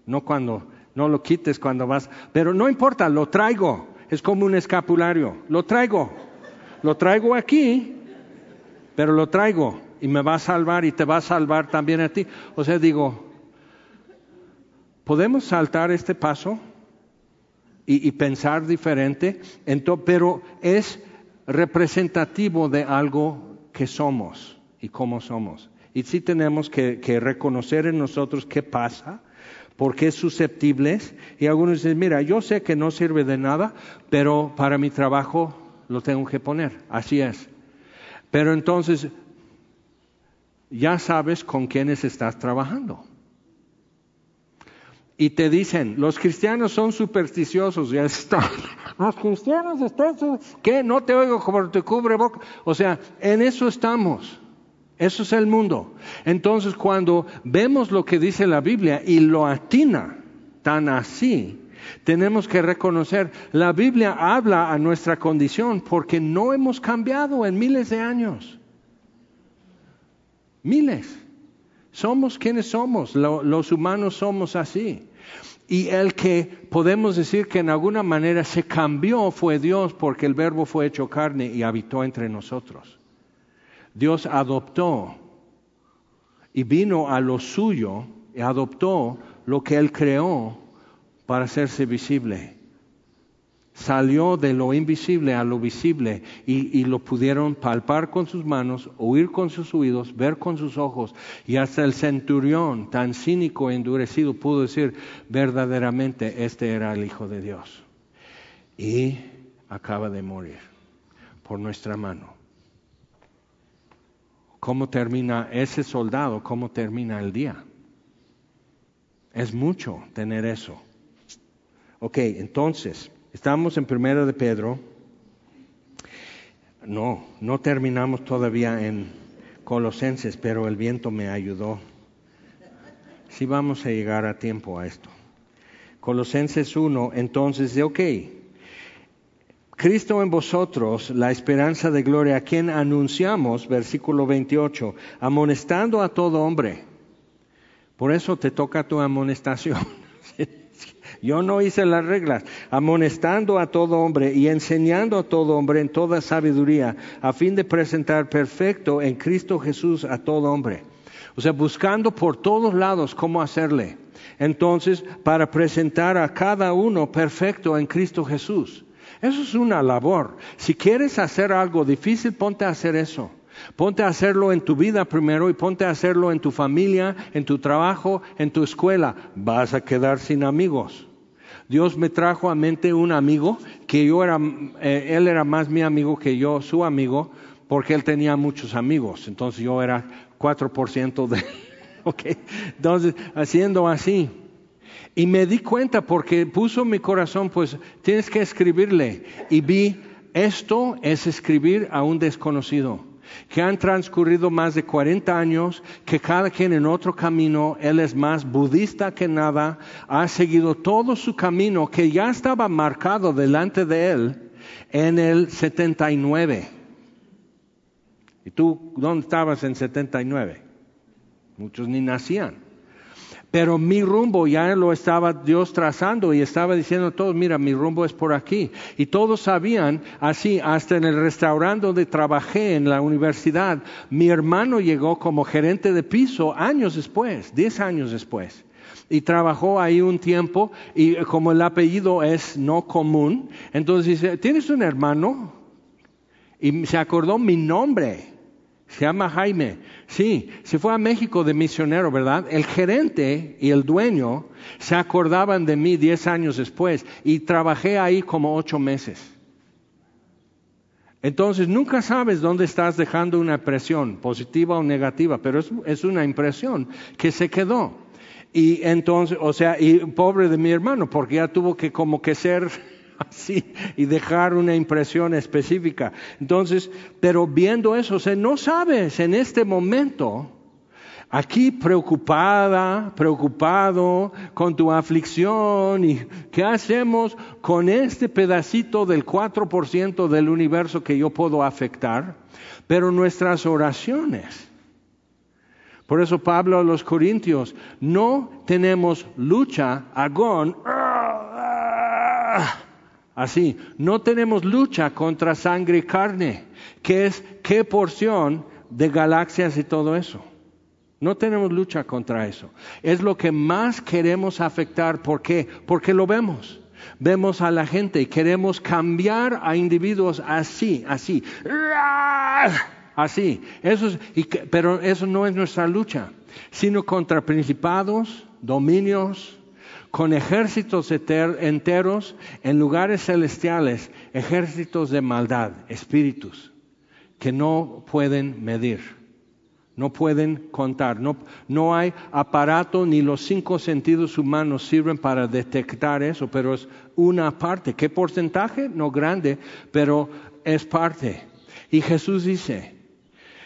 no cuando, no lo quites cuando vas. Pero no importa, lo traigo. Es como un escapulario. Lo traigo. Lo traigo aquí, pero lo traigo y me va a salvar y te va a salvar también a ti. O sea, digo, podemos saltar este paso y, pensar diferente, pero es representativo de algo que somos y cómo somos. Y sí tenemos que, reconocer en nosotros qué pasa, porque es susceptibles. Y algunos dicen, mira, yo sé que no sirve de nada, pero para mi trabajo lo tengo que poner. Así es. Pero entonces, ya sabes con quiénes estás trabajando y te dicen, los cristianos son supersticiosos, ya está. Los cristianos están, ¿qué? No te oigo como te cubre boca. O sea, en eso estamos. Eso es el mundo. Entonces, cuando vemos lo que dice la Biblia y lo atina tan así, tenemos que reconocer, la Biblia habla a nuestra condición porque no hemos cambiado en miles de años. Miles. Somos quienes somos, los humanos somos así. Y el que podemos decir que en alguna manera se cambió fue Dios porque el verbo fue hecho carne y habitó entre nosotros. Dios adoptó y vino a lo suyo y adoptó lo que Él creó para hacerse visible salió de lo invisible a lo visible y, lo pudieron palpar con sus manos, oír con sus oídos, ver con sus ojos. Y hasta el centurión, tan cínico e endurecido, pudo decir, verdaderamente este era el Hijo de Dios. Y acaba de morir por nuestra mano. ¿Cómo termina ese soldado? ¿Cómo termina el día? Es mucho tener eso. Ok, entonces, Estamos en Primera de Pedro. No, no terminamos todavía en Colosenses, pero el viento me ayudó. Sí vamos a llegar a tiempo a esto. Colosenses 1, entonces, de ok. Cristo en vosotros, la esperanza de gloria, a quien anunciamos, versículo 28, amonestando a todo hombre. Por eso te toca tu amonestación. Yo no hice las reglas, amonestando a todo hombre y enseñando a todo hombre en toda sabiduría, a fin de presentar perfecto en Cristo Jesús a todo hombre. O sea, buscando por todos lados cómo hacerle. Entonces, para presentar a cada uno perfecto en Cristo Jesús. Eso es una labor. Si quieres hacer algo difícil, ponte a hacer eso. Ponte a hacerlo en tu vida primero y ponte a hacerlo en tu familia, en tu trabajo, en tu escuela. Vas a quedar sin amigos. Dios me trajo a mente un amigo que yo era, eh, él era más mi amigo que yo, su amigo, porque él tenía muchos amigos, entonces yo era 4% de... ok, entonces haciendo así. Y me di cuenta porque puso mi corazón, pues tienes que escribirle. Y vi, esto es escribir a un desconocido que han transcurrido más de 40 años, que cada quien en otro camino, él es más budista que nada, ha seguido todo su camino que ya estaba marcado delante de él en el 79. ¿Y tú dónde estabas en 79? Muchos ni nacían. Pero mi rumbo ya lo estaba Dios trazando y estaba diciendo a todos, mira, mi rumbo es por aquí. Y todos sabían, así, hasta en el restaurante donde trabajé en la universidad, mi hermano llegó como gerente de piso años después, diez años después. Y trabajó ahí un tiempo y como el apellido es no común, entonces dice, ¿tienes un hermano? Y se acordó mi nombre. Se llama Jaime. Sí, se fue a México de misionero, ¿verdad? El gerente y el dueño se acordaban de mí diez años después y trabajé ahí como ocho meses. Entonces nunca sabes dónde estás dejando una impresión, positiva o negativa, pero es, una impresión que se quedó. Y entonces, o sea, y pobre de mi hermano, porque ya tuvo que como que ser y dejar una impresión específica. Entonces, pero viendo eso, no sabes en este momento, aquí preocupada, preocupado con tu aflicción y qué hacemos con este pedacito del 4% del universo que yo puedo afectar, pero nuestras oraciones. Por eso Pablo a los Corintios, no tenemos lucha, agón, Así, no tenemos lucha contra sangre y carne, que es qué porción de galaxias y todo eso. No tenemos lucha contra eso. Es lo que más queremos afectar. ¿Por qué? Porque lo vemos. Vemos a la gente y queremos cambiar a individuos así, así, así. Eso pero eso no es nuestra lucha, sino contra principados, dominios, con ejércitos enteros en lugares celestiales, ejércitos de maldad, espíritus, que no pueden medir, no pueden contar, no, no hay aparato ni los cinco sentidos humanos sirven para detectar eso, pero es una parte. ¿Qué porcentaje? No grande, pero es parte. Y Jesús dice,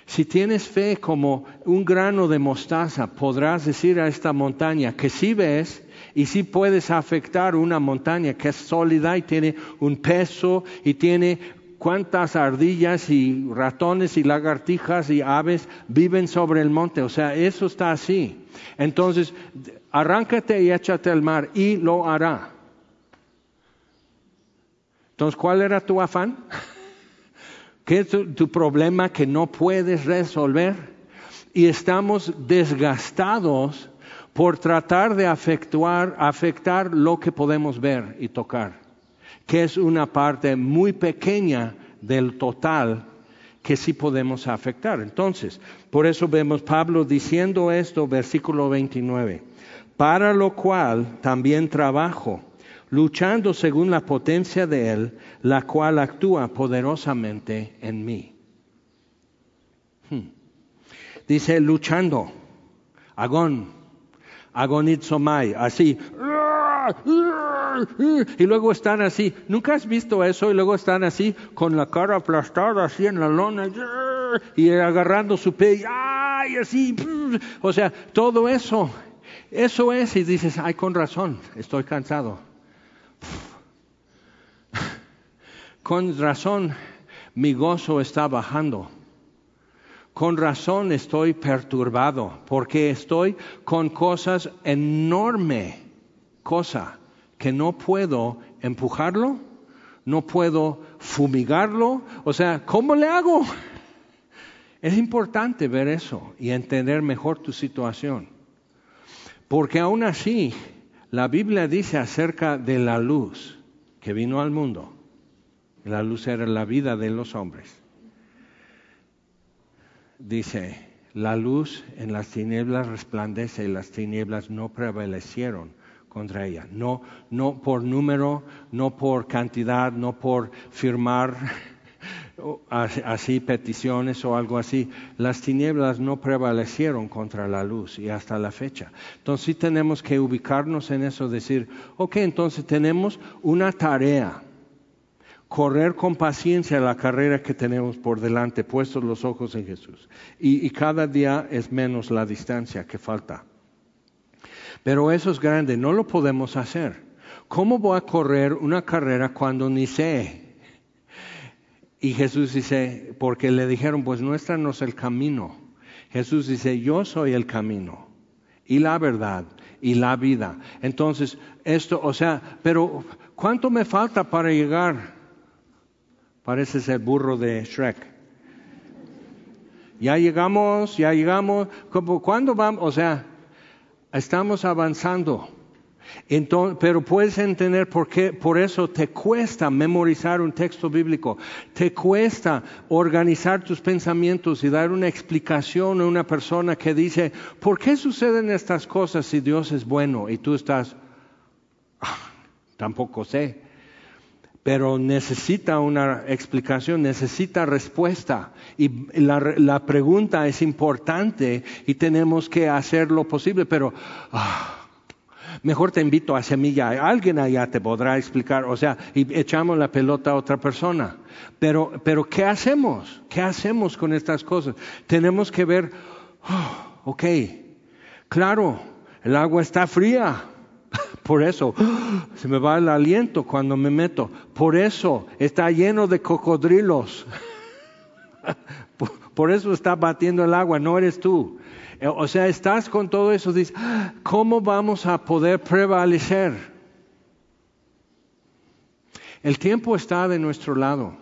si tienes fe como un grano de mostaza, podrás decir a esta montaña que si ves, y si puedes afectar una montaña que es sólida y tiene un peso y tiene cuántas ardillas y ratones y lagartijas y aves viven sobre el monte. O sea, eso está así. Entonces, arráncate y échate al mar y lo hará. Entonces, ¿cuál era tu afán? ¿Qué es tu, problema que no puedes resolver? Y estamos desgastados por tratar de afectuar, afectar lo que podemos ver y tocar, que es una parte muy pequeña del total que sí podemos afectar. Entonces, por eso vemos Pablo diciendo esto, versículo 29, para lo cual también trabajo, luchando según la potencia de Él, la cual actúa poderosamente en mí. Hmm. Dice luchando, agón, agonizomai, así. Y luego están así. ¿Nunca has visto eso? Y luego están así, con la cara aplastada, así en la lona, y agarrando su pie, y así. O sea, todo eso. Eso es, y dices, ay, con razón, estoy cansado. Con razón, mi gozo está bajando con razón estoy perturbado, porque estoy con cosas enorme, cosa que no puedo empujarlo, no puedo fumigarlo, o sea, ¿cómo le hago? Es importante ver eso y entender mejor tu situación, porque aún así la Biblia dice acerca de la luz que vino al mundo, la luz era la vida de los hombres dice, la luz en las tinieblas resplandece y las tinieblas no prevalecieron contra ella. No, no por número, no por cantidad, no por firmar, así peticiones o algo así, las tinieblas no prevalecieron contra la luz y hasta la fecha. Entonces sí tenemos que ubicarnos en eso, decir, ok, entonces tenemos una tarea, correr con paciencia la carrera que tenemos por delante, puestos los ojos en Jesús. Y, cada día es menos la distancia que falta. Pero eso es grande, no lo podemos hacer. ¿Cómo voy a correr una carrera cuando ni sé? Y Jesús dice, porque le dijeron, pues muéstranos el camino. Jesús dice, yo soy el camino y la verdad y la vida. Entonces, esto, o sea, pero ¿cuánto me falta para llegar? Parece el burro de Shrek. Ya llegamos, ya llegamos. ¿Cuándo vamos? O sea, estamos avanzando pero puedes entender por qué, por eso te cuesta memorizar un texto bíblico, te cuesta organizar tus pensamientos y dar una explicación a una persona que dice, ¿por qué suceden estas cosas si Dios es bueno? Y tú estás, ah, tampoco sé, pero necesita una explicación, necesita respuesta. Y la, la pregunta es importante y tenemos que hacer lo posible, pero... Ah, Mejor te invito a semilla. Alguien allá te podrá explicar. O sea, y echamos la pelota a otra persona. Pero, pero ¿qué hacemos? ¿Qué hacemos con estas cosas? Tenemos que ver, oh, ok, claro, el agua está fría. Por eso se me va el aliento cuando me meto. Por eso está lleno de cocodrilos. Por eso está batiendo el agua, no eres tú. Eh, o sea, estás con todo eso, dices, ¿cómo vamos a poder prevalecer? El tiempo está de nuestro lado.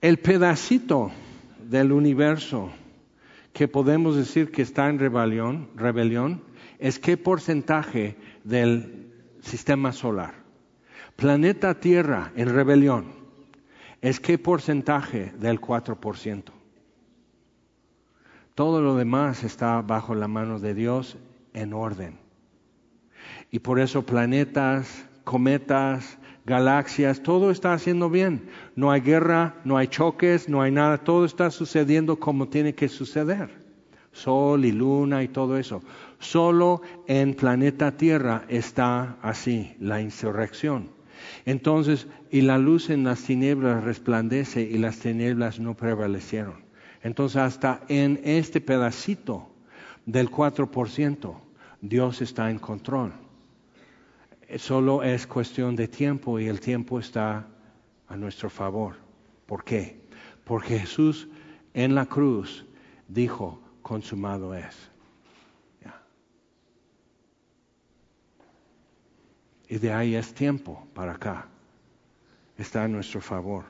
El pedacito del universo que podemos decir que está en rebelión, rebelión es qué porcentaje del sistema solar. Planeta Tierra en rebelión es qué porcentaje del 4%. Todo lo demás está bajo la mano de Dios en orden. Y por eso planetas, cometas, galaxias, todo está haciendo bien. No hay guerra, no hay choques, no hay nada, todo está sucediendo como tiene que suceder. Sol y luna y todo eso. Solo en planeta Tierra está así la insurrección. Entonces, y la luz en las tinieblas resplandece y las tinieblas no prevalecieron. Entonces hasta en este pedacito del 4%, Dios está en control. Solo es cuestión de tiempo y el tiempo está a nuestro favor. ¿Por qué? Porque Jesús en la cruz dijo, consumado es. Y de ahí es tiempo para acá. Está a nuestro favor.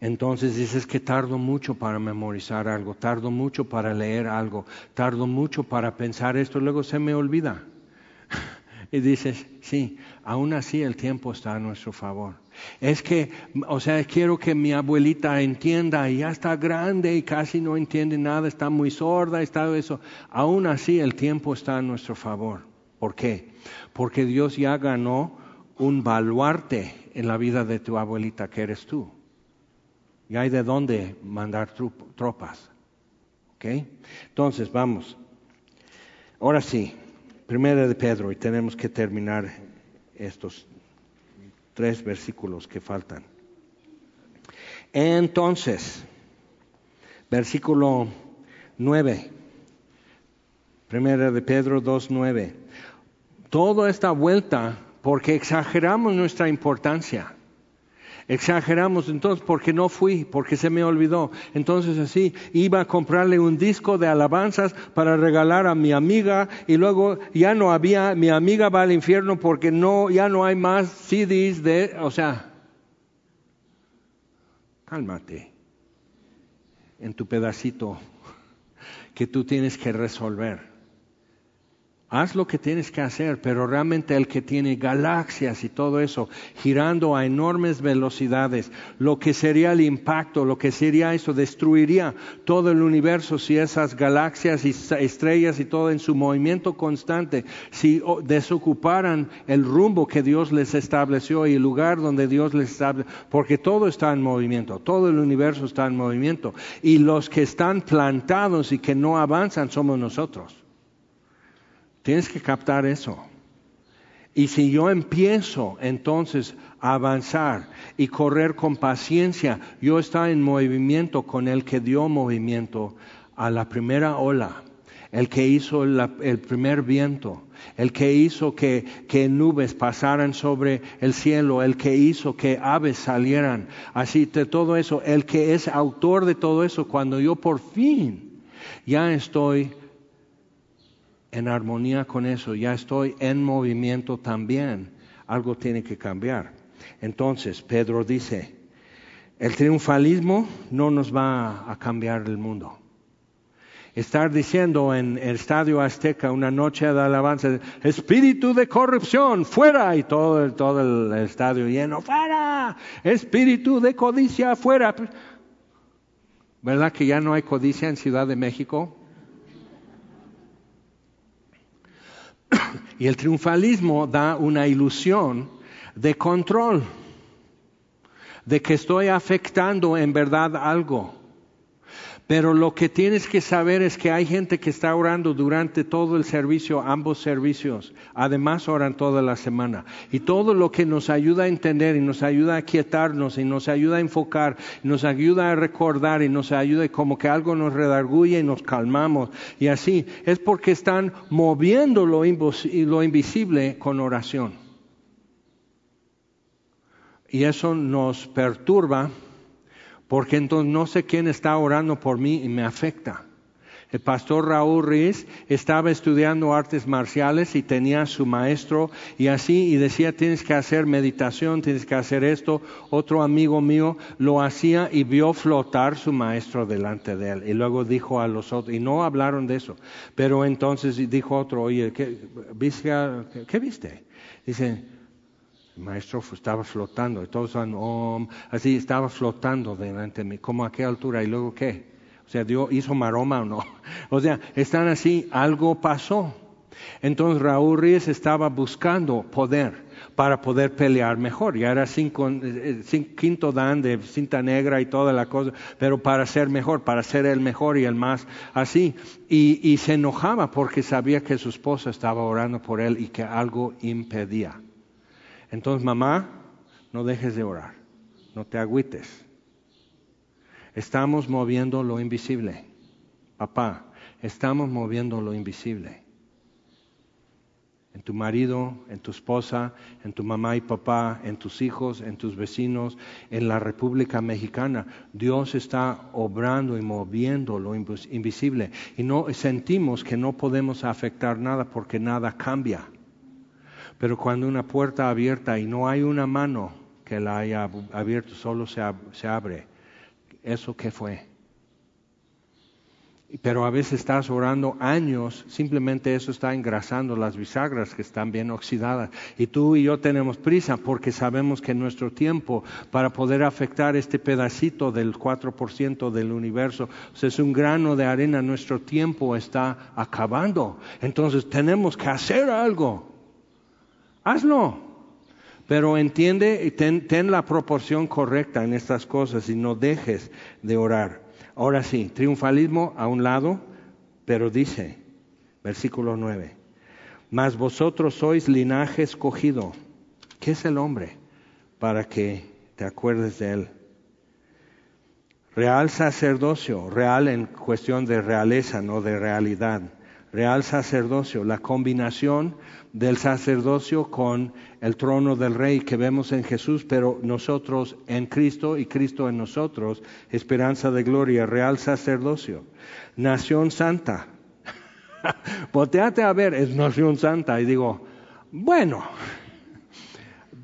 Entonces dices que tardo mucho para memorizar algo, tardo mucho para leer algo, tardo mucho para pensar esto, luego se me olvida. Y dices, sí, aún así el tiempo está a nuestro favor. Es que, o sea, quiero que mi abuelita entienda y ya está grande y casi no entiende nada, está muy sorda, está eso. Aún así el tiempo está a nuestro favor. ¿Por qué? Porque Dios ya ganó un baluarte en la vida de tu abuelita que eres tú y hay de dónde mandar tropas. ¿Ok? Entonces, vamos. Ahora sí, primera de Pedro, y tenemos que terminar estos tres versículos que faltan. Entonces, versículo 9, primera de Pedro 2.9. Toda esta vuelta, porque exageramos nuestra importancia. Exageramos entonces porque no fui, porque se me olvidó. Entonces así iba a comprarle un disco de alabanzas para regalar a mi amiga y luego ya no había, mi amiga va al infierno porque no, ya no hay más CDs de, o sea, cálmate en tu pedacito que tú tienes que resolver. Haz lo que tienes que hacer, pero realmente el que tiene galaxias y todo eso girando a enormes velocidades, lo que sería el impacto, lo que sería eso, destruiría todo el universo si esas galaxias y estrellas y todo en su movimiento constante, si desocuparan el rumbo que Dios les estableció y el lugar donde Dios les estableció, porque todo está en movimiento, todo el universo está en movimiento, y los que están plantados y que no avanzan somos nosotros. Tienes que captar eso. Y si yo empiezo entonces a avanzar y correr con paciencia, yo estoy en movimiento con el que dio movimiento a la primera ola, el que hizo el primer viento, el que hizo que, que, nubes pasaran sobre el cielo, el que hizo que aves salieran, así de todo eso, el que es autor de todo eso, cuando yo por fin ya estoy en armonía con eso, ya estoy en movimiento también, algo tiene que cambiar. Entonces, Pedro dice, el triunfalismo no nos va a cambiar el mundo. Estar diciendo en el estadio Azteca una noche de alabanza, espíritu de corrupción, fuera, y todo, el, todo el estadio lleno, fuera, espíritu de codicia, fuera. ¿Verdad que ya no hay codicia en Ciudad de México? Y el triunfalismo da una ilusión de control, de que estoy afectando en verdad algo. Pero lo que tienes que saber es que hay gente que está orando durante todo el servicio, ambos servicios. Además oran toda la semana. Y todo lo que nos ayuda a entender y nos ayuda a quietarnos y nos ayuda a enfocar, nos ayuda a recordar y nos ayuda como que algo nos redarguye y nos calmamos. Y así es porque están moviendo lo, lo invisible con oración. Y eso nos perturba porque entonces no sé quién está orando por mí y me afecta. El pastor Raúl Ruiz estaba estudiando artes marciales y tenía su maestro y así y decía tienes que hacer meditación, tienes que hacer esto. Otro amigo mío lo hacía y vio flotar su maestro delante de él y luego dijo a los otros y no hablaron de eso, pero entonces dijo otro, oye, ¿qué viste? ¿Qué viste? Dice, maestro estaba flotando, y todos son así estaba flotando delante de mí, como a qué altura y luego qué. O sea, Dios hizo maroma o no. O sea, están así, algo pasó. Entonces Raúl Ríos estaba buscando poder para poder pelear mejor. Ya era cinco, eh, quinto dan de cinta negra y toda la cosa, pero para ser mejor, para ser el mejor y el más así. Y, y se enojaba porque sabía que su esposa estaba orando por él y que algo impedía. Entonces, mamá, no dejes de orar, no te agüites. Estamos moviendo lo invisible. Papá, estamos moviendo lo invisible. En tu marido, en tu esposa, en tu mamá y papá, en tus hijos, en tus vecinos, en la República Mexicana. Dios está obrando y moviendo lo invisible. Y no sentimos que no podemos afectar nada porque nada cambia. Pero cuando una puerta abierta y no hay una mano que la haya abierto, solo se, abre. ¿Eso qué fue? Pero a veces estás orando años, simplemente eso está engrasando las bisagras que están bien oxidadas. Y tú y yo tenemos prisa porque sabemos que nuestro tiempo para poder afectar este pedacito del 4% del universo, es un grano de arena, nuestro tiempo está acabando. Entonces tenemos que hacer algo hazlo. Pero entiende y ten, la proporción correcta en estas cosas y no dejes de orar. Ahora sí, triunfalismo a un lado, pero dice, versículo 9, mas vosotros sois linaje escogido. ¿Qué es el hombre? Para que te acuerdes de él. Real sacerdocio, real en cuestión de realeza, no de realidad real sacerdocio, la combinación del sacerdocio con el trono del rey que vemos en Jesús, pero nosotros en Cristo y Cristo en nosotros, esperanza de gloria, real sacerdocio, nación santa. Volteate a ver, es nación santa y digo, bueno,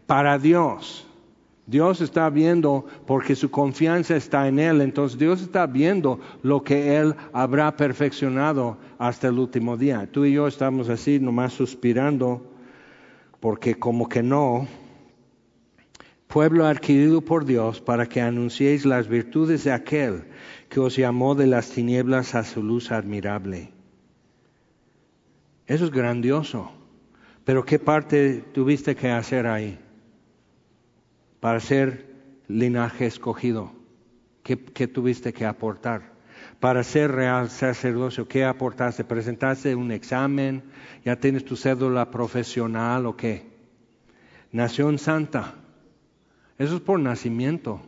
para Dios, Dios está viendo porque su confianza está en Él. Entonces Dios está viendo lo que Él habrá perfeccionado hasta el último día. Tú y yo estamos así nomás suspirando porque como que no. Pueblo adquirido por Dios para que anunciéis las virtudes de aquel que os llamó de las tinieblas a su luz admirable. Eso es grandioso. Pero ¿qué parte tuviste que hacer ahí? Para ser linaje escogido. ¿Qué, tuviste que aportar? Para ser real sacerdocio, ¿qué aportaste? ¿Presentaste un examen? ¿Ya tienes tu cédula profesional o qué? Nación santa. Eso es por nacimiento.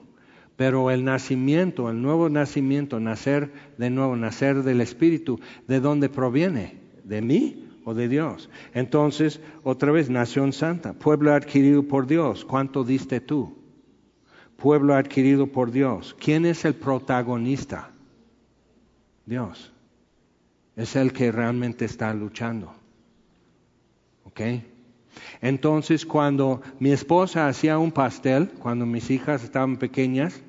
Pero el nacimiento, el nuevo nacimiento, nacer de nuevo, nacer del Espíritu, ¿de dónde proviene? ¿De mí? O de Dios. Entonces, otra vez, nación santa, pueblo adquirido por Dios. ¿Cuánto diste tú? Pueblo adquirido por Dios. ¿Quién es el protagonista? Dios. Es el que realmente está luchando. ¿Ok? Entonces, cuando mi esposa hacía un pastel, cuando mis hijas estaban pequeñas,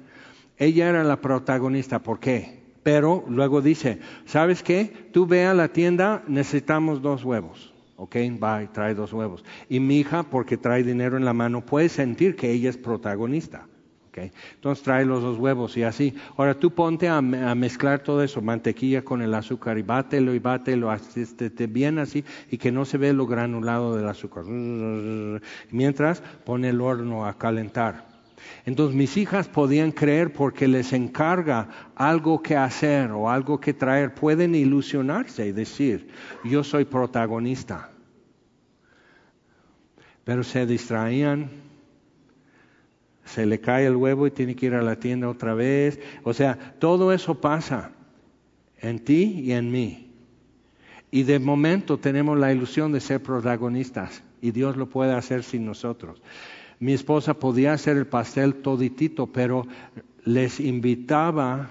ella era la protagonista. ¿Por qué? Pero luego dice, ¿sabes qué? Tú ve a la tienda, necesitamos dos huevos. Ok, va y trae dos huevos. Y mi hija, porque trae dinero en la mano, puede sentir que ella es protagonista. Okay. Entonces trae los dos huevos y así. Ahora tú ponte a, mezclar todo eso, mantequilla con el azúcar y bátelo y bátelo esté bien así y que no se ve lo granulado del azúcar. Mientras pone el horno a calentar. Entonces mis hijas podían creer porque les encarga algo que hacer o algo que traer. Pueden ilusionarse y decir, yo soy protagonista. Pero se distraían, se le cae el huevo y tiene que ir a la tienda otra vez. O sea, todo eso pasa en ti y en mí. Y de momento tenemos la ilusión de ser protagonistas y Dios lo puede hacer sin nosotros. Mi esposa podía hacer el pastel toditito, pero les invitaba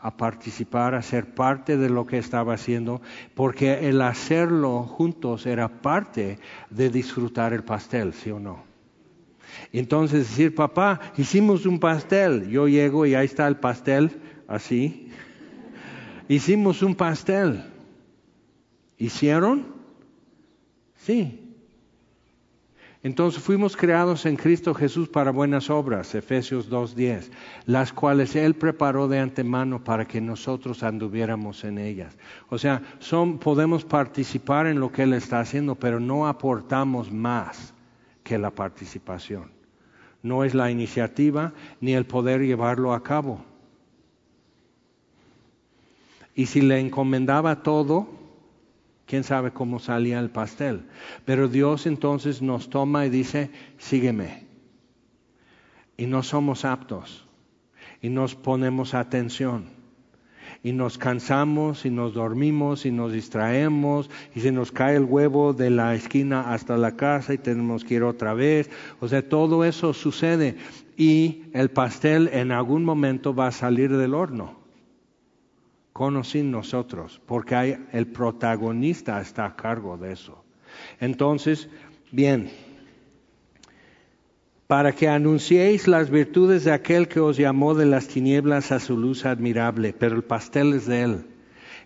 a participar, a ser parte de lo que estaba haciendo, porque el hacerlo juntos era parte de disfrutar el pastel, ¿sí o no? Entonces decir, papá, hicimos un pastel, yo llego y ahí está el pastel, así. Hicimos un pastel. ¿Hicieron? Sí, entonces fuimos creados en Cristo Jesús para buenas obras, Efesios 2.10, las cuales Él preparó de antemano para que nosotros anduviéramos en ellas. O sea, podemos participar en lo que Él está haciendo, pero no aportamos más que la participación. No es la iniciativa ni el poder llevarlo a cabo. Y si le encomendaba todo, quién sabe cómo salía el pastel. Pero Dios entonces nos toma y dice, sígueme. Y no somos aptos. Y nos ponemos atención. Y nos cansamos y nos dormimos y nos distraemos y se nos cae el huevo de la esquina hasta la casa y tenemos que ir otra vez. O sea, todo eso sucede y el pastel en algún momento va a salir del horno con nosotros, porque hay, el protagonista está a cargo de eso. Entonces, bien, para que anunciéis las virtudes de aquel que os llamó de las tinieblas a su luz admirable, pero el pastel es de él.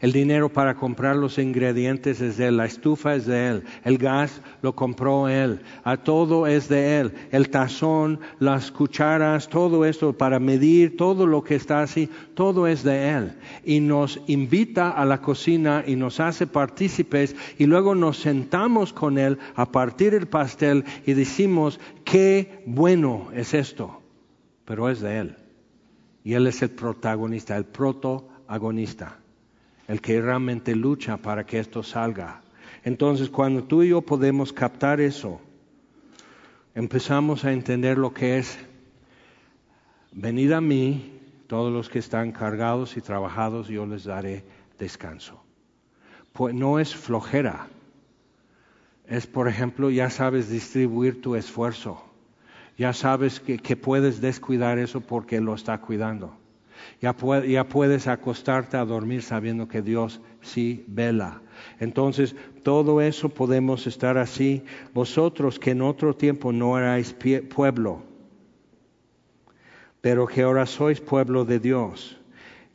El dinero para comprar los ingredientes es de él, la estufa es de él, el gas lo compró él, a todo es de él, el tazón, las cucharas, todo esto para medir, todo lo que está así, todo es de él. Y nos invita a la cocina y nos hace partícipes y luego nos sentamos con él a partir el pastel y decimos, qué bueno es esto, pero es de él. Y él es el protagonista, el protagonista el que realmente lucha para que esto salga. Entonces, cuando tú y yo podemos captar eso, empezamos a entender lo que es, venid a mí, todos los que están cargados y trabajados, yo les daré descanso. Pues no es flojera, es, por ejemplo, ya sabes distribuir tu esfuerzo, ya sabes que, que puedes descuidar eso porque lo está cuidando. Ya, puedes acostarte a dormir sabiendo que Dios sí vela. Entonces, todo eso podemos estar así. Vosotros que en otro tiempo no erais pueblo, pero que ahora sois pueblo de Dios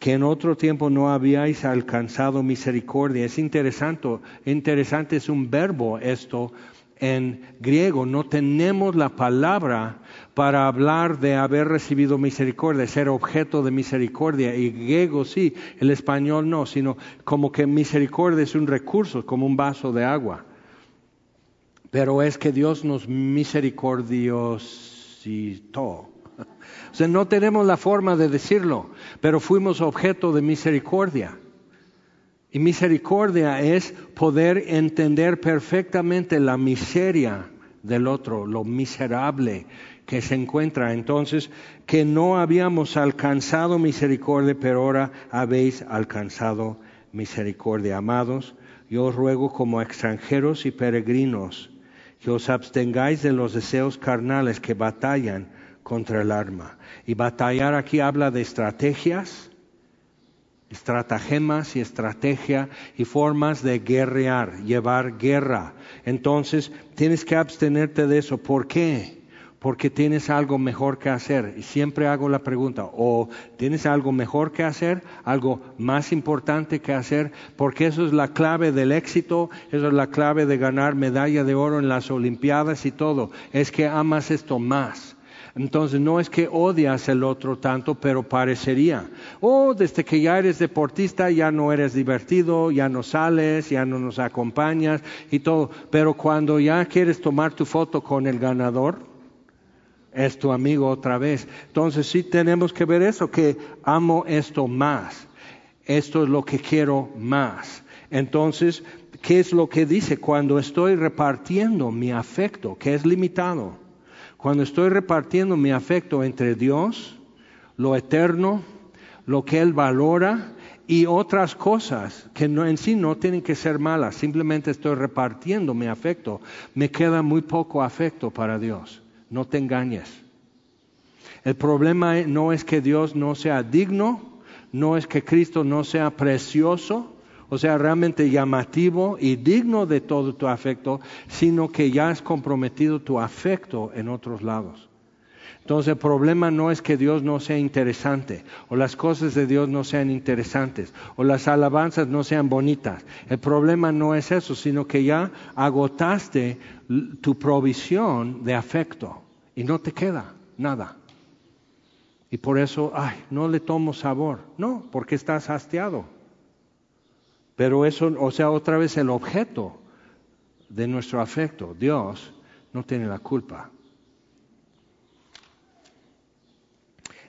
que en otro tiempo no habíais alcanzado misericordia. Es interesante, interesante es un verbo esto en griego. No tenemos la palabra para hablar de haber recibido misericordia, ser objeto de misericordia. Y griego sí, el español no, sino como que misericordia es un recurso, como un vaso de agua. Pero es que Dios nos misericordiositó o sea, no tenemos la forma de decirlo, pero fuimos objeto de misericordia. Y misericordia es poder entender perfectamente la miseria del otro, lo miserable que se encuentra. Entonces, que no habíamos alcanzado misericordia, pero ahora habéis alcanzado misericordia. Amados, yo os ruego como extranjeros y peregrinos que os abstengáis de los deseos carnales que batallan contra el arma. Y batallar aquí habla de estrategias, estratagemas y estrategia y formas de guerrear, llevar guerra. Entonces tienes que abstenerte de eso. ¿Por qué? Porque tienes algo mejor que hacer. Y siempre hago la pregunta, ¿o tienes algo mejor que hacer? ¿Algo más importante que hacer? Porque eso es la clave del éxito, eso es la clave de ganar medalla de oro en las Olimpiadas y todo. Es que amas esto más. Entonces no es que odias el otro tanto, pero parecería. Oh, desde que ya eres deportista ya no eres divertido, ya no sales, ya no nos acompañas y todo. Pero cuando ya quieres tomar tu foto con el ganador, es tu amigo otra vez. Entonces sí tenemos que ver eso, que amo esto más. Esto es lo que quiero más. Entonces, ¿qué es lo que dice? Cuando estoy repartiendo mi afecto, que es limitado cuando estoy repartiendo mi afecto entre Dios, lo eterno, lo que Él valora y otras cosas que en sí no tienen que ser malas, simplemente estoy repartiendo mi afecto, me queda muy poco afecto para Dios. No te engañes. El problema no es que Dios no sea digno, no es que Cristo no sea precioso, o sea, realmente llamativo y digno de todo tu afecto, sino que ya has comprometido tu afecto en otros lados. Entonces el problema no es que Dios no sea interesante, o las cosas de Dios no sean interesantes, o las alabanzas no sean bonitas. El problema no es eso, sino que ya agotaste tu provisión de afecto y no te queda nada. Y por eso, ay, no le tomo sabor. No, porque estás hastiado. Pero eso, o sea, otra vez el objeto de nuestro afecto, Dios, no tiene la culpa.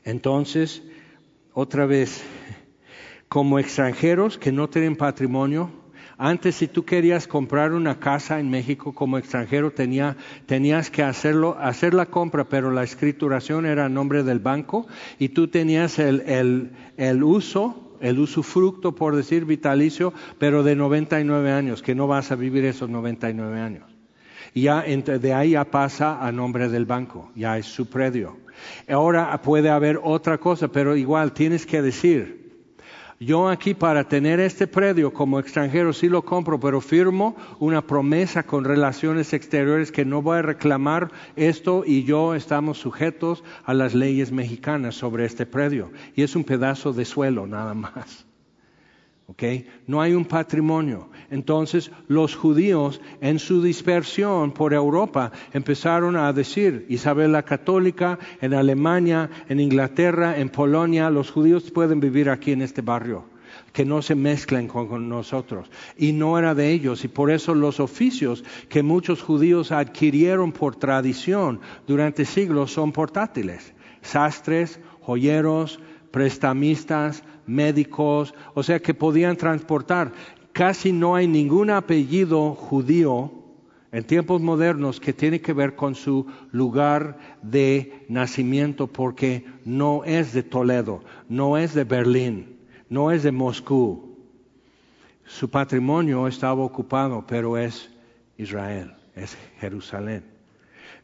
Entonces, otra vez, como extranjeros que no tienen patrimonio, antes si tú querías comprar una casa en México como extranjero tenía, tenías que hacerlo, hacer la compra, pero la escrituración era a nombre del banco y tú tenías el, el, el uso el usufructo, por decir, vitalicio, pero de 99 años, que no vas a vivir esos 99 años. Y ya de ahí ya pasa a nombre del banco, ya es su predio. Ahora puede haber otra cosa, pero igual tienes que decir, yo aquí para tener este predio como extranjero sí lo compro, pero firmo una promesa con relaciones exteriores que no voy a reclamar esto y yo estamos sujetos a las leyes mexicanas sobre este predio. Y es un pedazo de suelo nada más. ¿Okay? No hay un patrimonio. Entonces los judíos en su dispersión por Europa empezaron a decir, Isabel la Católica, en Alemania, en Inglaterra, en Polonia, los judíos pueden vivir aquí en este barrio que no se mezclen con, nosotros. Y no era de ellos. Y por eso los oficios que muchos judíos adquirieron por tradición durante siglos son portátiles. Sastres, joyeros, prestamistas, médicos, o sea que podían transportar. Casi no hay ningún apellido judío en tiempos modernos que tiene que ver con su lugar de nacimiento porque no es de Toledo, no es de Berlín, no es de Moscú. Su patrimonio estaba ocupado, pero es Israel, es Jerusalén.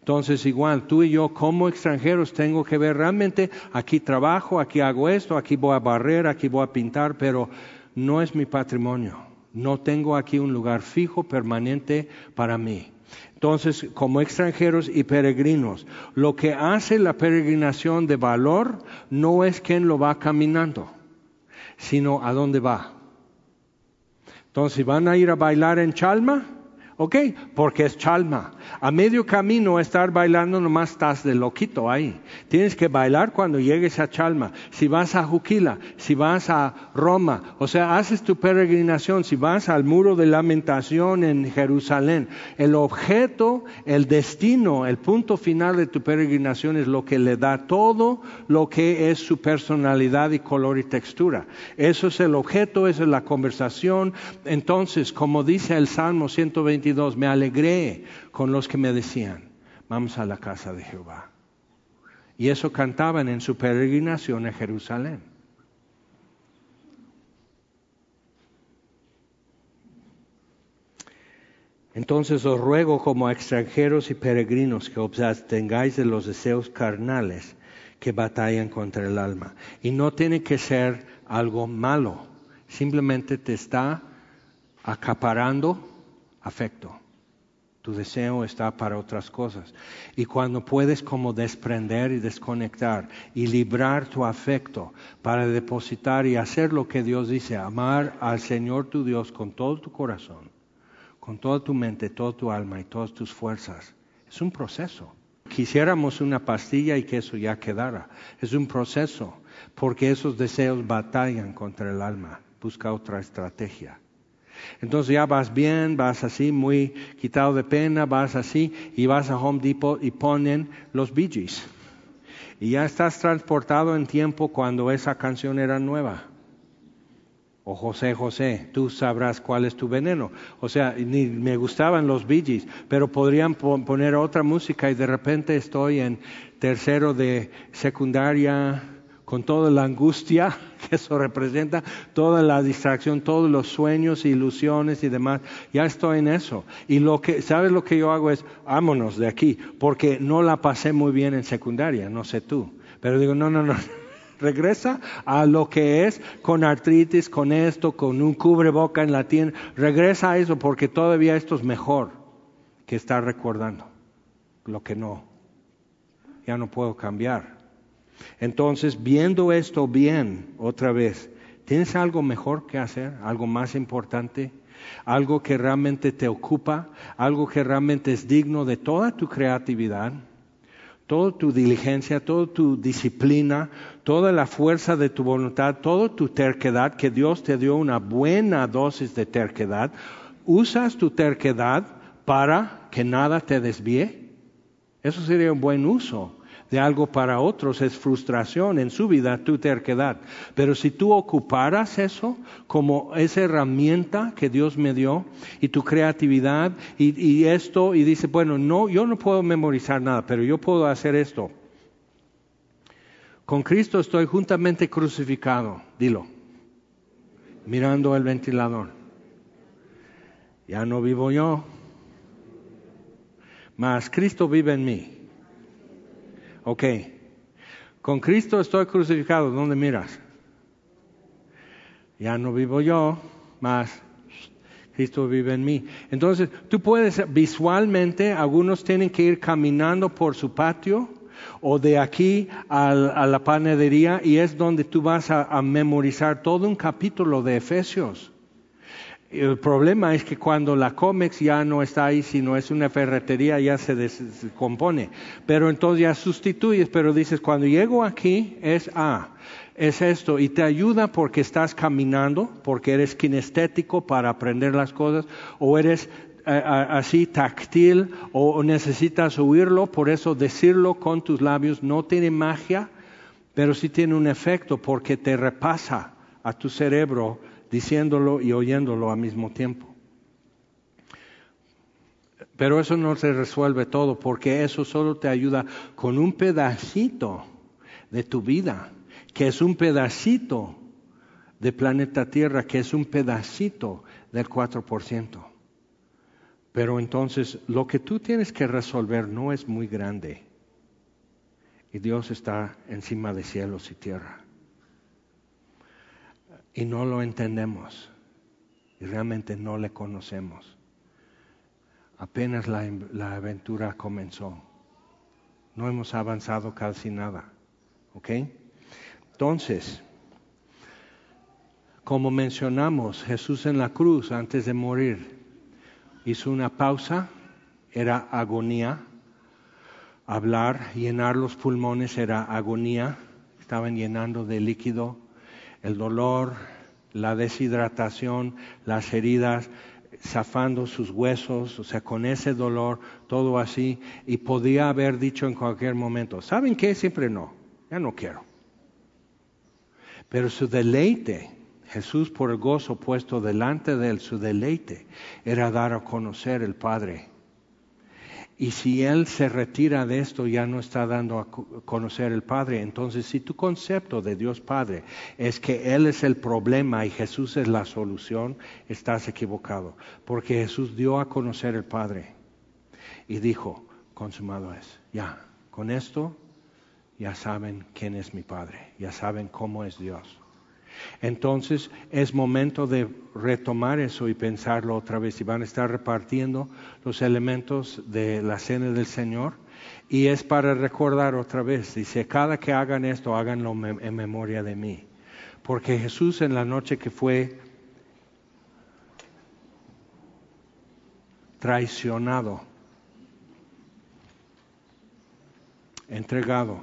Entonces, igual, tú y yo como extranjeros tengo que ver realmente, aquí trabajo, aquí hago esto, aquí voy a barrer, aquí voy a pintar, pero no es mi patrimonio. No tengo aquí un lugar fijo, permanente para mí. Entonces, como extranjeros y peregrinos, lo que hace la peregrinación de valor no es quién lo va caminando, sino a dónde va. Entonces, van a ir a bailar en Chalma, ok, porque es Chalma. A medio camino estar bailando nomás estás de loquito ahí. Tienes que bailar cuando llegues a Chalma. Si vas a Juquila, si vas a Roma, o sea, haces tu peregrinación, si vas al muro de lamentación en Jerusalén, el objeto, el destino, el punto final de tu peregrinación es lo que le da todo lo que es su personalidad y color y textura. Eso es el objeto, esa es la conversación. Entonces, como dice el Salmo 122, me alegré con los que me decían, vamos a la casa de Jehová. Y eso cantaban en su peregrinación a Jerusalén. Entonces os ruego como extranjeros y peregrinos que os abstengáis de los deseos carnales que batallan contra el alma. Y no tiene que ser algo malo, simplemente te está acaparando afecto. Tu deseo está para otras cosas. Y cuando puedes como desprender y desconectar y librar tu afecto para depositar y hacer lo que Dios dice, amar al Señor tu Dios con todo tu corazón, con toda tu mente, toda tu alma y todas tus fuerzas, es un proceso. Quisiéramos una pastilla y que eso ya quedara. Es un proceso porque esos deseos batallan contra el alma. Busca otra estrategia. Entonces ya vas bien, vas así, muy quitado de pena, vas así y vas a Home Depot y ponen los Bee. Y ya estás transportado en tiempo cuando esa canción era nueva. O José José, tú sabrás cuál es tu veneno. O sea, ni me gustaban los Bee pero podrían poner otra música y de repente estoy en tercero de secundaria con toda la angustia que eso representa, toda la distracción, todos los sueños, ilusiones y demás. Ya estoy en eso. Y lo que, ¿sabes lo que yo hago es, vámonos de aquí, porque no la pasé muy bien en secundaria, no sé tú. Pero digo, no, no, no. Regresa a lo que es con artritis, con esto, con un cubreboca en la tienda. Regresa a eso porque todavía esto es mejor que estar recordando lo que no. Ya no puedo cambiar. Entonces, viendo esto bien otra vez, ¿tienes algo mejor que hacer? ¿Algo más importante? ¿Algo que realmente te ocupa? ¿Algo que realmente es digno de toda tu creatividad? toda tu diligencia, toda tu disciplina, toda la fuerza de tu voluntad, toda tu terquedad, que Dios te dio una buena dosis de terquedad, usas tu terquedad para que nada te desvíe. Eso sería un buen uso de algo para otros es frustración en su vida, tu terquedad. Pero si tú ocuparas eso como esa herramienta que Dios me dio y tu creatividad y, y esto y dice, bueno, no, yo no puedo memorizar nada, pero yo puedo hacer esto. Con Cristo estoy juntamente crucificado, dilo, mirando el ventilador. Ya no vivo yo, mas Cristo vive en mí. Ok. Con Cristo estoy crucificado. ¿Dónde miras? Ya no vivo yo, más Cristo vive en mí. Entonces, tú puedes visualmente, algunos tienen que ir caminando por su patio o de aquí a, la panadería y es donde tú vas a memorizar todo un capítulo de Efesios. El problema es que cuando la Comex ya no está ahí, sino es una ferretería, ya se descompone. Pero entonces ya sustituyes, pero dices, cuando llego aquí es A, es esto, y te ayuda porque estás caminando, porque eres kinestético para aprender las cosas, o eres eh, así táctil, o necesitas oírlo, por eso decirlo con tus labios no tiene magia, pero sí tiene un efecto porque te repasa a tu cerebro diciéndolo y oyéndolo al mismo tiempo. Pero eso no se resuelve todo porque eso solo te ayuda con un pedacito de tu vida, que es un pedacito de planeta Tierra, que es un pedacito del 4%. Pero entonces lo que tú tienes que resolver no es muy grande. Y Dios está encima de cielos y tierra y no lo entendemos y realmente no le conocemos. Apenas la, la aventura comenzó. No hemos avanzado casi nada. ¿Ok? Entonces, como mencionamos, Jesús en la cruz, antes de morir, hizo una pausa, era agonía. Hablar, llenar los pulmones era agonía, estaban llenando de líquido. El dolor, la deshidratación, las heridas, zafando sus huesos, o sea, con ese dolor, todo así, y podía haber dicho en cualquier momento, ¿saben qué? Siempre no, ya no quiero. Pero su deleite, Jesús por el gozo puesto delante de él, su deleite era dar a conocer el Padre y si Él se retira de esto, ya no está dando a conocer el Padre. Entonces, si tu concepto de Dios Padre es que Él es el problema y Jesús es la solución, estás equivocado. Porque Jesús dio a conocer el Padre y dijo, consumado es. Ya, con esto ya saben quién es mi Padre, ya saben cómo es Dios. Entonces es momento de retomar eso y pensarlo otra vez. Y van a estar repartiendo los elementos de la cena del Señor. Y es para recordar otra vez. Dice, cada que hagan esto, háganlo en memoria de mí. Porque Jesús en la noche que fue traicionado, entregado,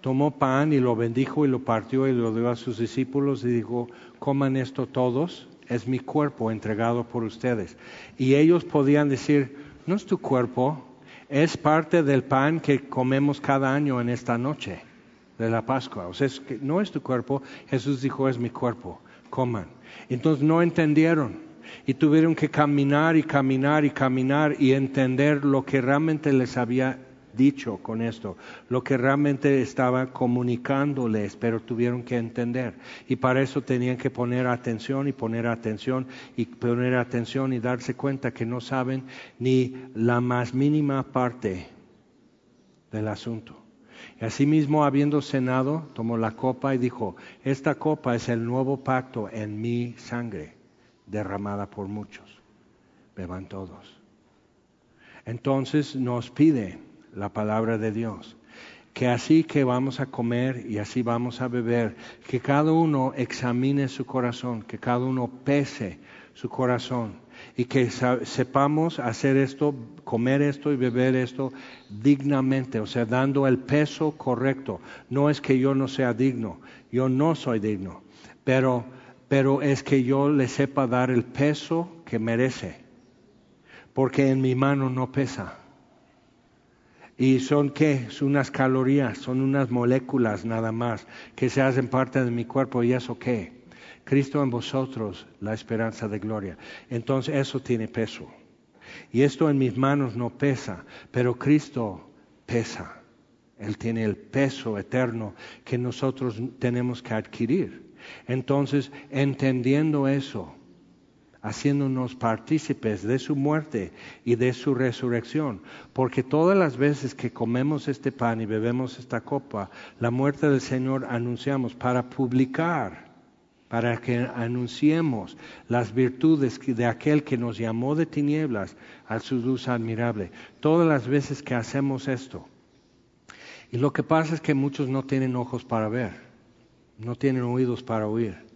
tomó pan y lo bendijo y lo partió y lo dio a sus discípulos y dijo, coman esto todos, es mi cuerpo entregado por ustedes. Y ellos podían decir, no es tu cuerpo, es parte del pan que comemos cada año en esta noche de la Pascua. O sea, es que no es tu cuerpo, Jesús dijo, es mi cuerpo, coman. Entonces no entendieron y tuvieron que caminar y caminar y caminar y entender lo que realmente les había dicho con esto, lo que realmente estaba comunicándoles, pero tuvieron que entender. Y para eso tenían que poner atención y poner atención y poner atención y darse cuenta que no saben ni la más mínima parte del asunto. Y asimismo, habiendo cenado, tomó la copa y dijo, esta copa es el nuevo pacto en mi sangre, derramada por muchos. Beban todos. Entonces nos pide la palabra de Dios. Que así que vamos a comer y así vamos a beber, que cada uno examine su corazón, que cada uno pese su corazón y que sepamos hacer esto, comer esto y beber esto dignamente, o sea, dando el peso correcto. No es que yo no sea digno, yo no soy digno, pero, pero es que yo le sepa dar el peso que merece, porque en mi mano no pesa. ¿Y son qué? Son unas calorías, son unas moléculas nada más que se hacen parte de mi cuerpo y eso qué? Cristo en vosotros, la esperanza de gloria. Entonces eso tiene peso. Y esto en mis manos no pesa, pero Cristo pesa. Él tiene el peso eterno que nosotros tenemos que adquirir. Entonces, entendiendo eso, haciéndonos partícipes de su muerte y de su resurrección. Porque todas las veces que comemos este pan y bebemos esta copa, la muerte del Señor anunciamos para publicar, para que anunciemos las virtudes de aquel que nos llamó de tinieblas a su luz admirable. Todas las veces que hacemos esto. Y lo que pasa es que muchos no tienen ojos para ver, no tienen oídos para oír.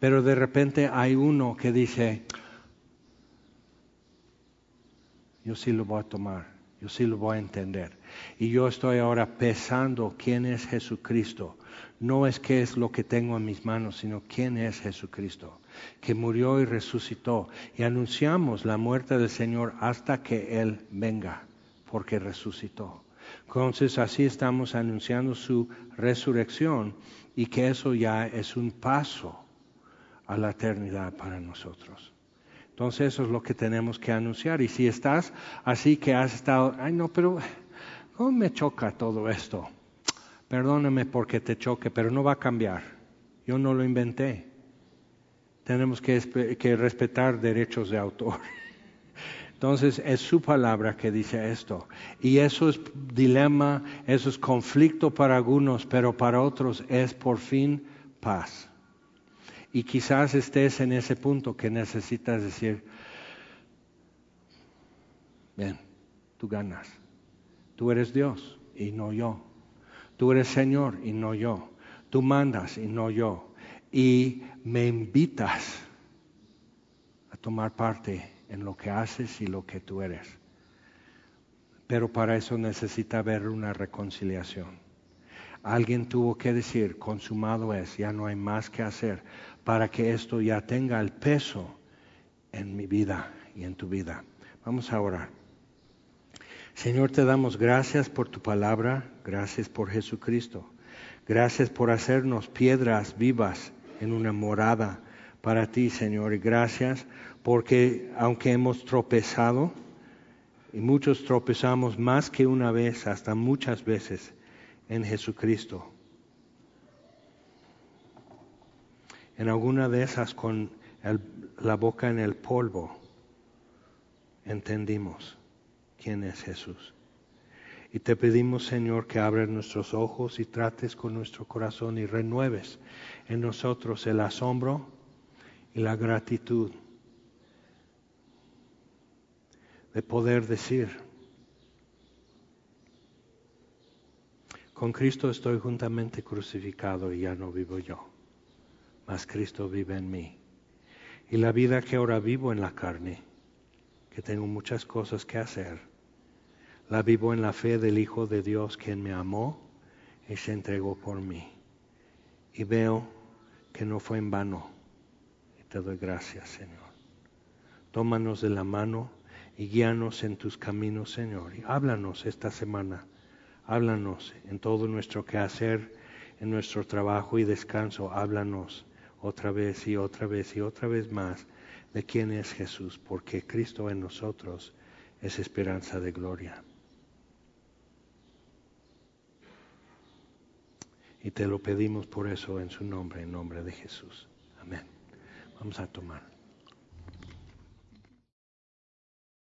Pero de repente hay uno que dice, yo sí lo voy a tomar, yo sí lo voy a entender. Y yo estoy ahora pesando quién es Jesucristo. No es qué es lo que tengo en mis manos, sino quién es Jesucristo, que murió y resucitó. Y anunciamos la muerte del Señor hasta que Él venga, porque resucitó. Entonces así estamos anunciando su resurrección y que eso ya es un paso a la eternidad para nosotros. Entonces eso es lo que tenemos que anunciar. Y si estás así que has estado, ay no, pero ¿cómo me choca todo esto? Perdóname porque te choque, pero no va a cambiar. Yo no lo inventé. Tenemos que, que respetar derechos de autor. Entonces es su palabra que dice esto. Y eso es dilema, eso es conflicto para algunos, pero para otros es por fin paz. Y quizás estés en ese punto que necesitas decir, ven, tú ganas. Tú eres Dios y no yo. Tú eres Señor y no yo. Tú mandas y no yo. Y me invitas a tomar parte en lo que haces y lo que tú eres. Pero para eso necesita haber una reconciliación. Alguien tuvo que decir, consumado es, ya no hay más que hacer, para que esto ya tenga el peso en mi vida y en tu vida. Vamos a orar. Señor, te damos gracias por tu palabra, gracias por Jesucristo, gracias por hacernos piedras vivas en una morada para ti, Señor, y gracias porque aunque hemos tropezado, y muchos tropezamos más que una vez, hasta muchas veces, en Jesucristo. En alguna de esas con la boca en el polvo, entendimos quién es Jesús. Y te pedimos, Señor, que abres nuestros ojos y trates con nuestro corazón y renueves en nosotros el asombro y la gratitud de poder decir, con Cristo estoy juntamente crucificado y ya no vivo yo, mas Cristo vive en mí. Y la vida que ahora vivo en la carne, que tengo muchas cosas que hacer, la vivo en la fe del Hijo de Dios quien me amó y se entregó por mí. Y veo que no fue en vano. Y te doy gracias, Señor. Tómanos de la mano y guíanos en tus caminos, Señor. Y háblanos esta semana. Háblanos en todo nuestro quehacer, en nuestro trabajo y descanso. Háblanos otra vez y otra vez y otra vez más de quién es Jesús, porque Cristo en nosotros es esperanza de gloria. Y te lo pedimos por eso en su nombre, en nombre de Jesús. Amén. Vamos a tomar.